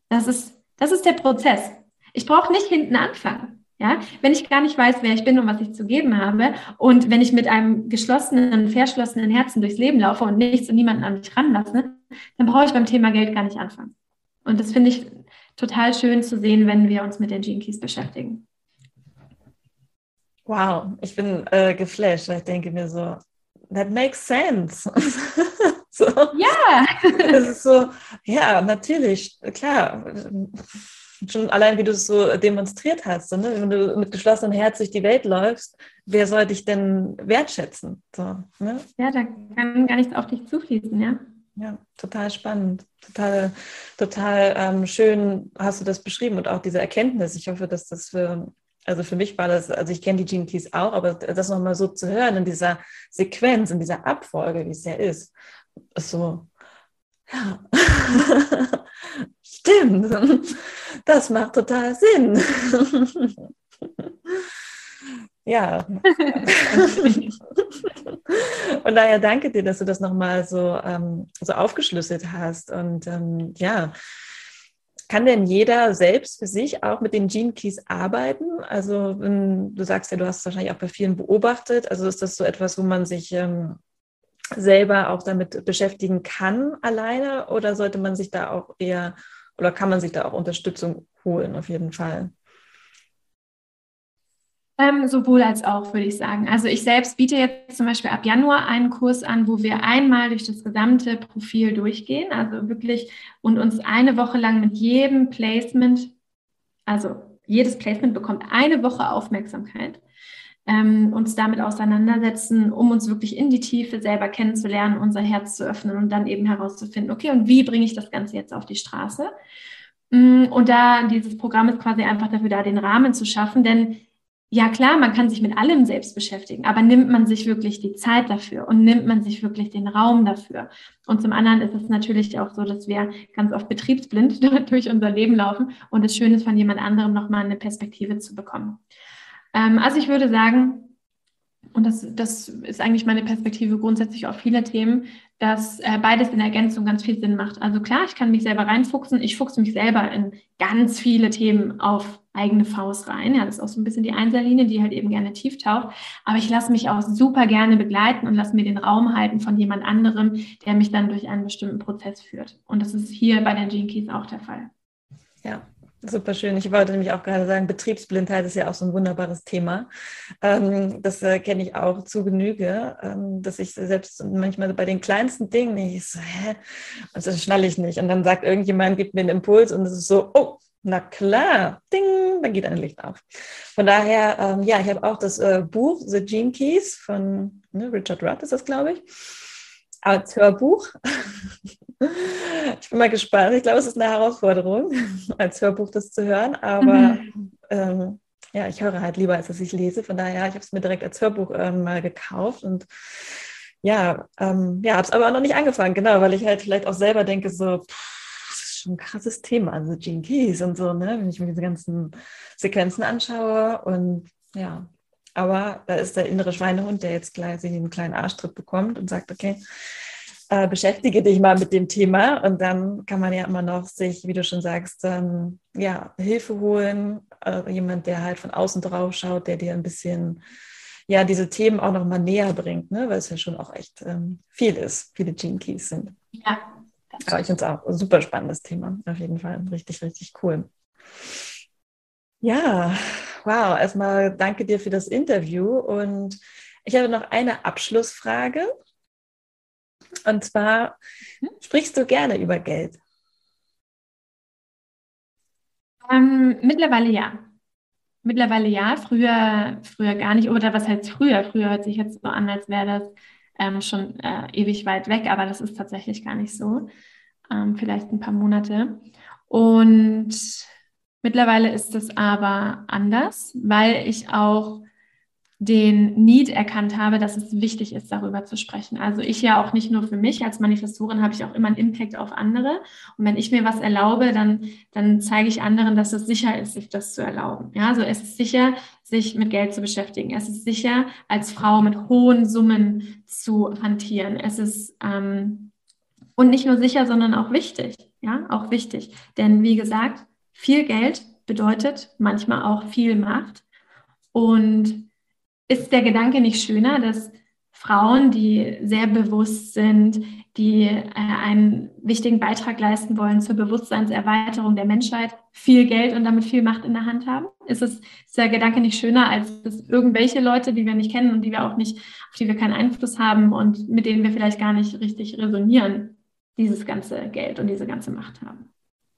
Das ist, das ist der Prozess. Ich brauche nicht hinten anfangen. Ja, wenn ich gar nicht weiß, wer ich bin und was ich zu geben habe, und wenn ich mit einem geschlossenen, verschlossenen Herzen durchs Leben laufe und nichts und niemanden an mich ranlasse, dann brauche ich beim Thema Geld gar nicht anfangen. Und das finde ich total schön zu sehen, wenn wir uns mit den Gene Keys beschäftigen. Wow, ich bin äh, geflasht. Ich denke mir so, that makes sense. So. Ja. Das ist so, ja, natürlich, klar. Schon allein, wie du es so demonstriert hast, so, ne? wenn du mit geschlossenem Herz durch die Welt läufst, wer soll dich denn wertschätzen? So, ne? Ja, da kann gar nichts auf dich zufließen, ja. Ja, total spannend, total, total ähm, schön hast du das beschrieben und auch diese Erkenntnis. Ich hoffe, dass das für, also für mich war das, also ich kenne die Gene Keys auch, aber das nochmal so zu hören in dieser Sequenz, in dieser Abfolge, wie es ja ist, ist so, ja, stimmt, das macht total Sinn. ja. Und daher danke dir, dass du das nochmal so, ähm, so aufgeschlüsselt hast. Und ähm, ja, kann denn jeder selbst für sich auch mit den Gene Keys arbeiten? Also du sagst ja, du hast es wahrscheinlich auch bei vielen beobachtet. Also ist das so etwas, wo man sich ähm, selber auch damit beschäftigen kann alleine oder sollte man sich da auch eher oder kann man sich da auch Unterstützung holen auf jeden Fall? Ähm, sowohl als auch, würde ich sagen. Also ich selbst biete jetzt zum Beispiel ab Januar einen Kurs an, wo wir einmal durch das gesamte Profil durchgehen, also wirklich und uns eine Woche lang mit jedem Placement, also jedes Placement bekommt eine Woche Aufmerksamkeit, ähm, uns damit auseinandersetzen, um uns wirklich in die Tiefe selber kennenzulernen, unser Herz zu öffnen und dann eben herauszufinden, okay, und wie bringe ich das Ganze jetzt auf die Straße? Mm, und da dieses Programm ist quasi einfach dafür da, den Rahmen zu schaffen, denn ja klar, man kann sich mit allem selbst beschäftigen, aber nimmt man sich wirklich die Zeit dafür und nimmt man sich wirklich den Raum dafür? Und zum anderen ist es natürlich auch so, dass wir ganz oft betriebsblind durch unser Leben laufen und es schön ist, von jemand anderem nochmal eine Perspektive zu bekommen. Ähm, also ich würde sagen, und das, das ist eigentlich meine Perspektive grundsätzlich auf viele Themen, dass äh, beides in Ergänzung ganz viel Sinn macht. Also klar, ich kann mich selber reinfuchsen. Ich fuchse mich selber in ganz viele Themen auf eigene Faust rein. Ja, das ist auch so ein bisschen die Einserlinie, die halt eben gerne tief taucht. Aber ich lasse mich auch super gerne begleiten und lasse mir den Raum halten von jemand anderem, der mich dann durch einen bestimmten Prozess führt. Und das ist hier bei den Keys auch der Fall. Ja, Super schön. Ich wollte nämlich auch gerade sagen, Betriebsblindheit ist ja auch so ein wunderbares Thema. Ähm, das äh, kenne ich auch zu Genüge, ähm, dass ich selbst manchmal bei den kleinsten Dingen nicht so, hä? Und das schnalle ich nicht. Und dann sagt irgendjemand, gibt mir einen Impuls und es ist so, oh, na klar, ding, dann geht ein Licht auf. Von daher, ähm, ja, ich habe auch das äh, Buch The Gene Keys von ne, Richard Rudd, ist das, glaube ich, als Hörbuch. Ich bin mal gespannt. Ich glaube, es ist eine Herausforderung, als Hörbuch das zu hören. Aber mhm. ähm, ja, ich höre halt lieber, als dass ich lese. Von daher, ich habe es mir direkt als Hörbuch ähm, mal gekauft und ja, ähm, ja, habe es aber auch noch nicht angefangen, genau, weil ich halt vielleicht auch selber denke, so, pff, schon ein krasses Thema, also Gene Keys und so, ne, wenn ich mir diese ganzen Sequenzen anschaue und ja, aber da ist der innere Schweinehund, der jetzt gleich einen kleinen Arschtritt bekommt und sagt, okay, äh, beschäftige dich mal mit dem Thema und dann kann man ja immer noch sich, wie du schon sagst, ähm, ja, Hilfe holen, äh, jemand, der halt von außen drauf schaut, der dir ein bisschen ja diese Themen auch noch mal näher bringt, ne? weil es ja schon auch echt ähm, viel ist, viele Gene Keys sind. Ja. Aber ich finde es auch ein super spannendes Thema, auf jeden Fall. Richtig, richtig cool. Ja, wow, erstmal danke dir für das Interview und ich habe noch eine Abschlussfrage. Und zwar, mhm. sprichst du gerne über Geld? Ähm, mittlerweile ja. Mittlerweile ja, früher, früher gar nicht. Oder was heißt früher? Früher hört sich jetzt so an, als wäre das ähm, schon äh, ewig weit weg, aber das ist tatsächlich gar nicht so. Ähm, vielleicht ein paar Monate. Und mittlerweile ist es aber anders, weil ich auch den Need erkannt habe, dass es wichtig ist, darüber zu sprechen. Also ich ja auch nicht nur für mich, als Manifestorin habe ich auch immer einen Impact auf andere. Und wenn ich mir was erlaube, dann, dann zeige ich anderen, dass es sicher ist, sich das zu erlauben. Ja, also es ist sicher, sich mit Geld zu beschäftigen. Es ist sicher, als Frau mit hohen Summen zu hantieren. Es ist ähm, und nicht nur sicher, sondern auch wichtig. Ja, auch wichtig. Denn wie gesagt, viel Geld bedeutet manchmal auch viel Macht. Und ist der Gedanke nicht schöner, dass Frauen, die sehr bewusst sind, die äh, einen wichtigen Beitrag leisten wollen zur Bewusstseinserweiterung der Menschheit, viel Geld und damit viel Macht in der Hand haben? Ist es ist der Gedanke nicht schöner, als dass irgendwelche Leute, die wir nicht kennen und die wir auch nicht, auf die wir keinen Einfluss haben und mit denen wir vielleicht gar nicht richtig resonieren, dieses ganze Geld und diese ganze Macht haben?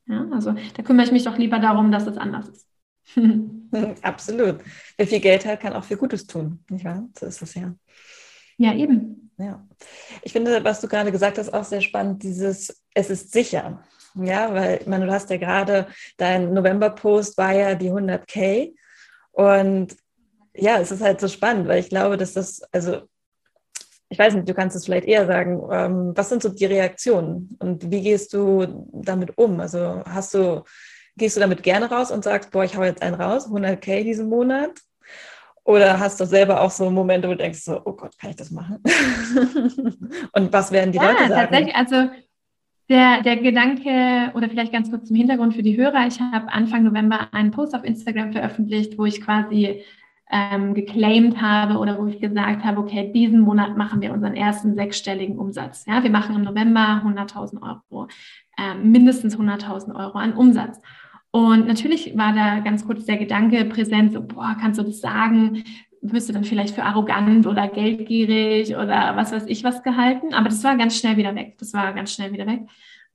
Ja, also da kümmere ich mich doch lieber darum, dass es anders ist. Absolut. Wer viel Geld hat, kann auch viel Gutes tun, nicht wahr? So ist es ja. Ja, eben. Ja. Ich finde, was du gerade gesagt hast, auch sehr spannend, dieses, es ist sicher. Ja, weil, ich meine, du hast ja gerade, dein November-Post war ja die 100k. Und ja, es ist halt so spannend, weil ich glaube, dass das, also, ich weiß nicht, du kannst es vielleicht eher sagen, ähm, was sind so die Reaktionen und wie gehst du damit um? Also, hast du, gehst du damit gerne raus und sagst, boah, ich hau jetzt einen raus, 100k diesen Monat? Oder hast du selber auch so Momente, wo du denkst, so, oh Gott, kann ich das machen? Und was werden die ja, Leute sagen? Tatsächlich, also der, der Gedanke, oder vielleicht ganz kurz zum Hintergrund für die Hörer, ich habe Anfang November einen Post auf Instagram veröffentlicht, wo ich quasi ähm, geclaimed habe oder wo ich gesagt habe, okay, diesen Monat machen wir unseren ersten sechsstelligen Umsatz. Ja, wir machen im November 100.000 Euro, äh, mindestens 100.000 Euro an Umsatz. Und natürlich war da ganz kurz der Gedanke präsent, so, boah, kannst du das sagen? Wirst du dann vielleicht für arrogant oder geldgierig oder was weiß ich was gehalten? Aber das war ganz schnell wieder weg. Das war ganz schnell wieder weg.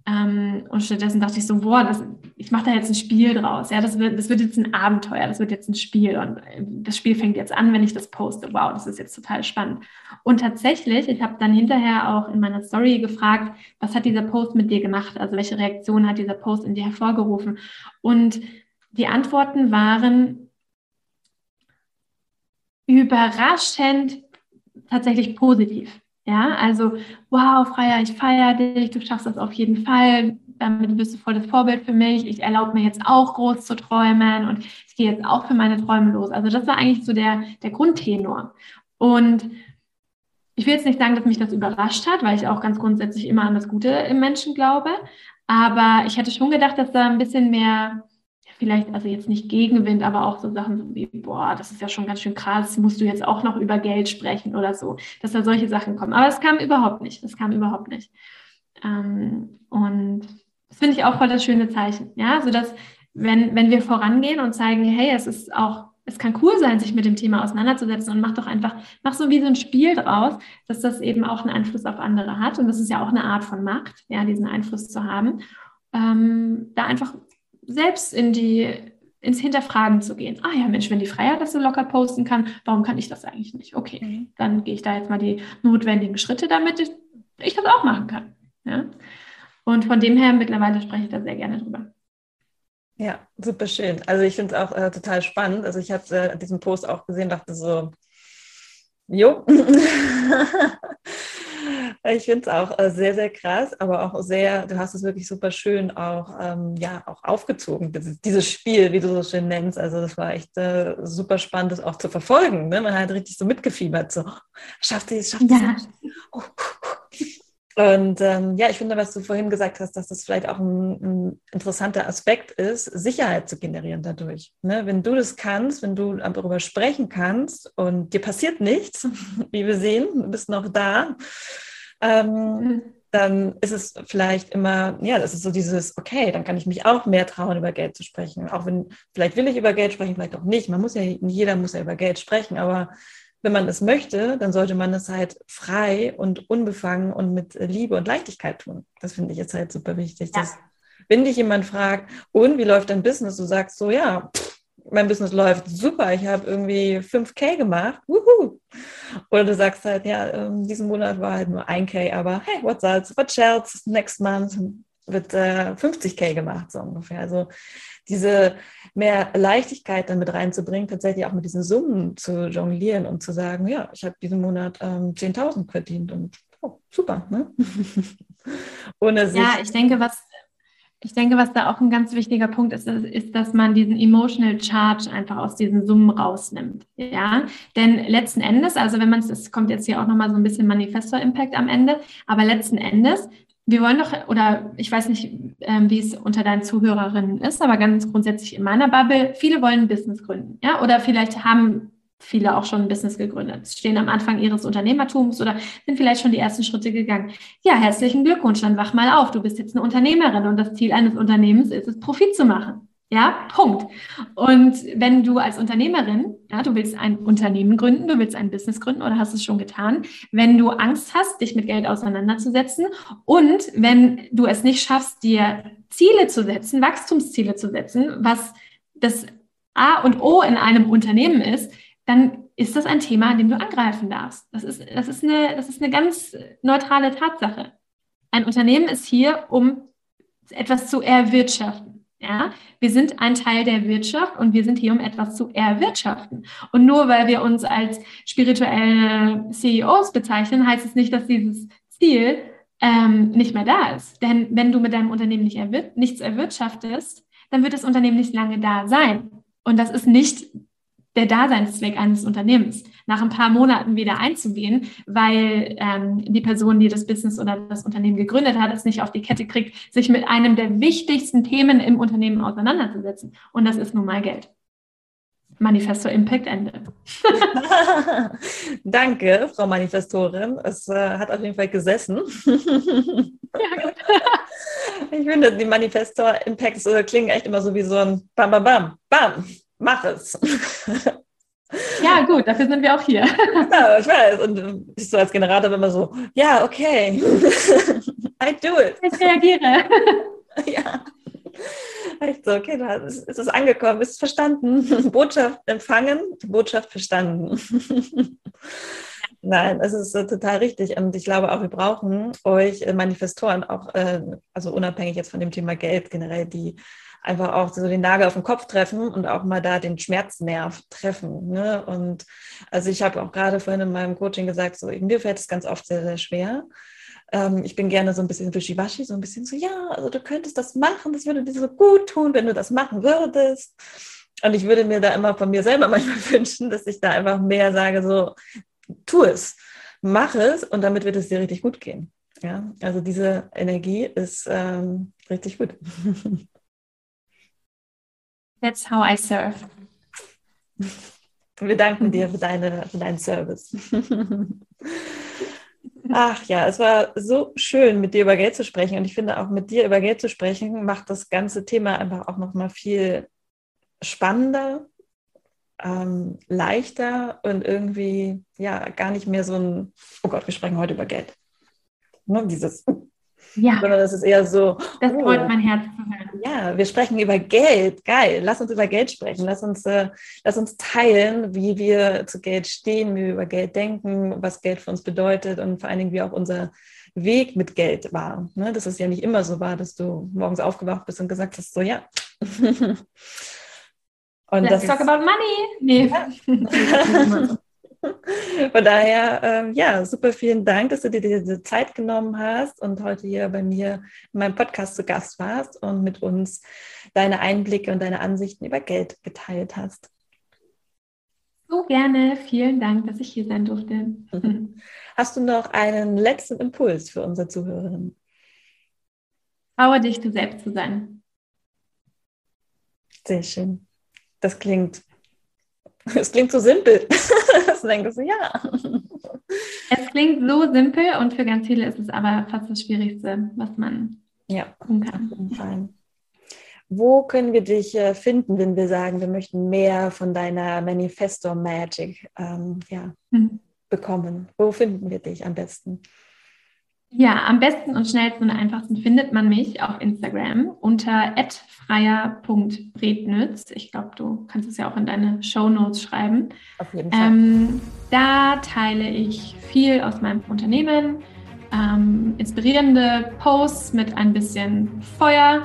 Ähm, und stattdessen dachte ich so, boah, das, ich mache da jetzt ein Spiel draus. Ja, das wird, das wird jetzt ein Abenteuer, das wird jetzt ein Spiel. Und äh, das Spiel fängt jetzt an, wenn ich das poste. Wow, das ist jetzt total spannend. Und tatsächlich, ich habe dann hinterher auch in meiner Story gefragt, was hat dieser Post mit dir gemacht? Also welche Reaktion hat dieser Post in dir hervorgerufen? Und die Antworten waren überraschend tatsächlich positiv. Ja, also, wow, Freier, ich feiere dich, du schaffst das auf jeden Fall, damit bist du voll das Vorbild für mich. Ich erlaube mir jetzt auch groß zu träumen und ich gehe jetzt auch für meine Träume los. Also das war eigentlich so der, der Grundtenor. Und ich will jetzt nicht sagen, dass mich das überrascht hat, weil ich auch ganz grundsätzlich immer an das Gute im Menschen glaube. Aber ich hätte schon gedacht, dass da ein bisschen mehr vielleicht, also jetzt nicht Gegenwind, aber auch so Sachen wie, boah, das ist ja schon ganz schön krass, musst du jetzt auch noch über Geld sprechen oder so, dass da solche Sachen kommen. Aber es kam überhaupt nicht, das kam überhaupt nicht. Ähm, und das finde ich auch voll das schöne Zeichen, ja, so dass wenn, wenn wir vorangehen und zeigen, hey, es ist auch, es kann cool sein, sich mit dem Thema auseinanderzusetzen und mach doch einfach, mach so wie so ein Spiel draus, dass das eben auch einen Einfluss auf andere hat. Und das ist ja auch eine Art von Macht, ja, diesen Einfluss zu haben. Ähm, da einfach selbst in die, ins Hinterfragen zu gehen. Ah ja, Mensch, wenn die Freiheit das so locker posten kann, warum kann ich das eigentlich nicht? Okay, mhm. dann gehe ich da jetzt mal die notwendigen Schritte, damit ich, ich das auch machen kann. Ja? Und von dem her, mittlerweile spreche ich da sehr gerne drüber. Ja, super schön. Also ich finde es auch äh, total spannend. Also ich habe äh, diesen Post auch gesehen, dachte so, jo. Ich finde es auch äh, sehr, sehr krass, aber auch sehr, du hast es wirklich super schön auch, ähm, ja, auch aufgezogen, dieses, Spiel, wie du so schön nennst. Also das war echt äh, super spannend, das auch zu verfolgen. Ne? Man hat richtig so mitgefiebert, so, schafft sie es, schafft sie es. Und ähm, ja, ich finde, was du vorhin gesagt hast, dass das vielleicht auch ein, ein interessanter Aspekt ist, Sicherheit zu generieren dadurch. Ne? Wenn du das kannst, wenn du darüber sprechen kannst und dir passiert nichts, wie wir sehen, du bist noch da, ähm, mhm. dann ist es vielleicht immer, ja, das ist so dieses, okay, dann kann ich mich auch mehr trauen, über Geld zu sprechen. Auch wenn, vielleicht will ich über Geld sprechen, vielleicht auch nicht. Man muss ja, jeder muss ja über Geld sprechen, aber wenn man es möchte, dann sollte man es halt frei und unbefangen und mit Liebe und Leichtigkeit tun. Das finde ich jetzt halt super wichtig. Ja. Dass, wenn dich jemand fragt, und wie läuft dein Business, du sagst so, ja, pff, mein Business läuft super, ich habe irgendwie 5K gemacht. Wuhu. Oder du sagst halt, ja, ähm, diesen Monat war halt nur 1K, aber hey, what's else? What else? Next month wird äh, 50K gemacht, so ungefähr. Also diese mehr Leichtigkeit dann mit reinzubringen, tatsächlich auch mit diesen Summen zu jonglieren und zu sagen, ja, ich habe diesen Monat ähm, 10.000 verdient und oh, super. Ne? Ohne sich ja, ich denke, was ich denke, was da auch ein ganz wichtiger Punkt ist, ist, dass man diesen emotional charge einfach aus diesen Summen rausnimmt. Ja, denn letzten Endes, also wenn man es, es kommt jetzt hier auch nochmal so ein bisschen Manifestor Impact am Ende, aber letzten Endes, wir wollen doch, oder ich weiß nicht, ähm, wie es unter deinen Zuhörerinnen ist, aber ganz grundsätzlich in meiner Bubble, viele wollen ein Business gründen, ja, oder vielleicht haben viele auch schon ein Business gegründet, stehen am Anfang ihres Unternehmertums oder sind vielleicht schon die ersten Schritte gegangen. Ja, herzlichen Glückwunsch, dann wach mal auf. Du bist jetzt eine Unternehmerin und das Ziel eines Unternehmens ist es, Profit zu machen. Ja, Punkt. Und wenn du als Unternehmerin, ja, du willst ein Unternehmen gründen, du willst ein Business gründen oder hast es schon getan, wenn du Angst hast, dich mit Geld auseinanderzusetzen und wenn du es nicht schaffst, dir Ziele zu setzen, Wachstumsziele zu setzen, was das A und O in einem Unternehmen ist, dann ist das ein Thema, an dem du angreifen darfst. Das ist, das ist, eine, das ist eine ganz neutrale Tatsache. Ein Unternehmen ist hier, um etwas zu erwirtschaften. Ja, wir sind ein Teil der Wirtschaft und wir sind hier, um etwas zu erwirtschaften. Und nur weil wir uns als spirituelle CEOs bezeichnen, heißt es nicht, dass dieses Ziel ähm, nicht mehr da ist. Denn wenn du mit deinem Unternehmen nicht erwir nichts erwirtschaftest, dann wird das Unternehmen nicht lange da sein. Und das ist nicht der Daseinszweck eines Unternehmens, nach ein paar Monaten wieder einzugehen, weil ähm, die Person, die das Business oder das Unternehmen gegründet hat, es nicht auf die Kette kriegt, sich mit einem der wichtigsten Themen im Unternehmen auseinanderzusetzen. Und das ist nun mal Geld. Manifesto Impact Ende. Danke, Frau Manifestorin. Es äh, hat auf jeden Fall gesessen. ich finde, die Manifesto Impacts äh, klingen echt immer so wie so ein Bam, Bam, Bam, Bam mach es. Ja, gut, dafür sind wir auch hier. Ja, ich weiß. Und ich so als Generator immer so, ja, okay. I do it. Ich reagiere. Ja. Echt so, okay, da ist, ist es angekommen, ist es verstanden. Botschaft empfangen, Botschaft verstanden. Nein, es ist äh, total richtig. Und ich glaube auch, wir brauchen euch äh, Manifestoren, auch, äh, also unabhängig jetzt von dem Thema Geld generell, die einfach auch so den Nagel auf den Kopf treffen und auch mal da den Schmerznerv treffen. Ne? Und also ich habe auch gerade vorhin in meinem Coaching gesagt, so mir fällt es ganz oft sehr, sehr schwer. Ähm, ich bin gerne so ein bisschen wischiwaschi, so ein bisschen so, ja, also du könntest das machen, das würde dir so gut tun, wenn du das machen würdest. Und ich würde mir da immer von mir selber manchmal wünschen, dass ich da einfach mehr sage, so, tu es, mach es und damit wird es dir richtig gut gehen. Ja, also diese Energie ist ähm, richtig gut. That's how I serve. Wir danken dir für, deine, für deinen Service. Ach ja, es war so schön, mit dir über Geld zu sprechen. Und ich finde auch mit dir über Geld zu sprechen, macht das ganze Thema einfach auch nochmal viel spannender, ähm, leichter und irgendwie ja gar nicht mehr so ein, oh Gott, wir sprechen heute über Geld. Ne, dieses, ja. Sondern das ist eher so. Das oh, freut mein Herz zu hören. Ja, wir sprechen über Geld. Geil. Lass uns über Geld sprechen. Lass uns, äh, lass uns teilen, wie wir zu Geld stehen, wie wir über Geld denken, was Geld für uns bedeutet und vor allen Dingen, wie auch unser Weg mit Geld war. Ne? Dass es ja nicht immer so war, dass du morgens aufgewacht bist und gesagt hast, so ja. und Let's talk about money. Nee. Ja. Von daher, ähm, ja, super vielen Dank, dass du dir diese Zeit genommen hast und heute hier bei mir in meinem Podcast zu Gast warst und mit uns deine Einblicke und deine Ansichten über Geld geteilt hast. So gerne. Vielen Dank, dass ich hier sein durfte. Hast du noch einen letzten Impuls für unsere Zuhörerinnen? Traue dich, du selbst zu sein. Sehr schön. Das klingt es klingt so simpel. Das denke so, ja. Es klingt so simpel und für ganz viele ist es aber fast das Schwierigste, was man ja, tun kann. Wo können wir dich äh, finden, wenn wir sagen, wir möchten mehr von deiner Manifesto Magic ähm, ja, mhm. bekommen? Wo finden wir dich am besten? Ja, am besten und schnellsten und einfachsten findet man mich auf Instagram unter freier.brednütz. Ich glaube, du kannst es ja auch in deine Show Notes schreiben. Auf jeden Fall. Ähm, da teile ich viel aus meinem Unternehmen, ähm, inspirierende Posts mit ein bisschen Feuer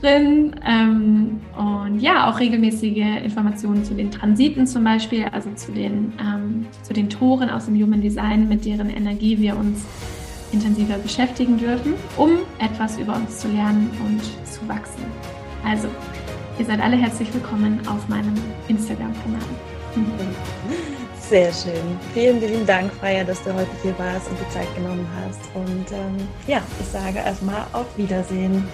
drin ähm, und ja, auch regelmäßige Informationen zu den Transiten zum Beispiel, also zu den, ähm, zu den Toren aus dem Human Design, mit deren Energie wir uns intensiver beschäftigen dürfen, um etwas über uns zu lernen und zu wachsen. Also, ihr seid alle herzlich willkommen auf meinem Instagram-Kanal. Sehr schön. Vielen, vielen Dank, Freya, dass du heute hier warst und die Zeit genommen hast. Und ähm, ja, ich sage erstmal auf Wiedersehen.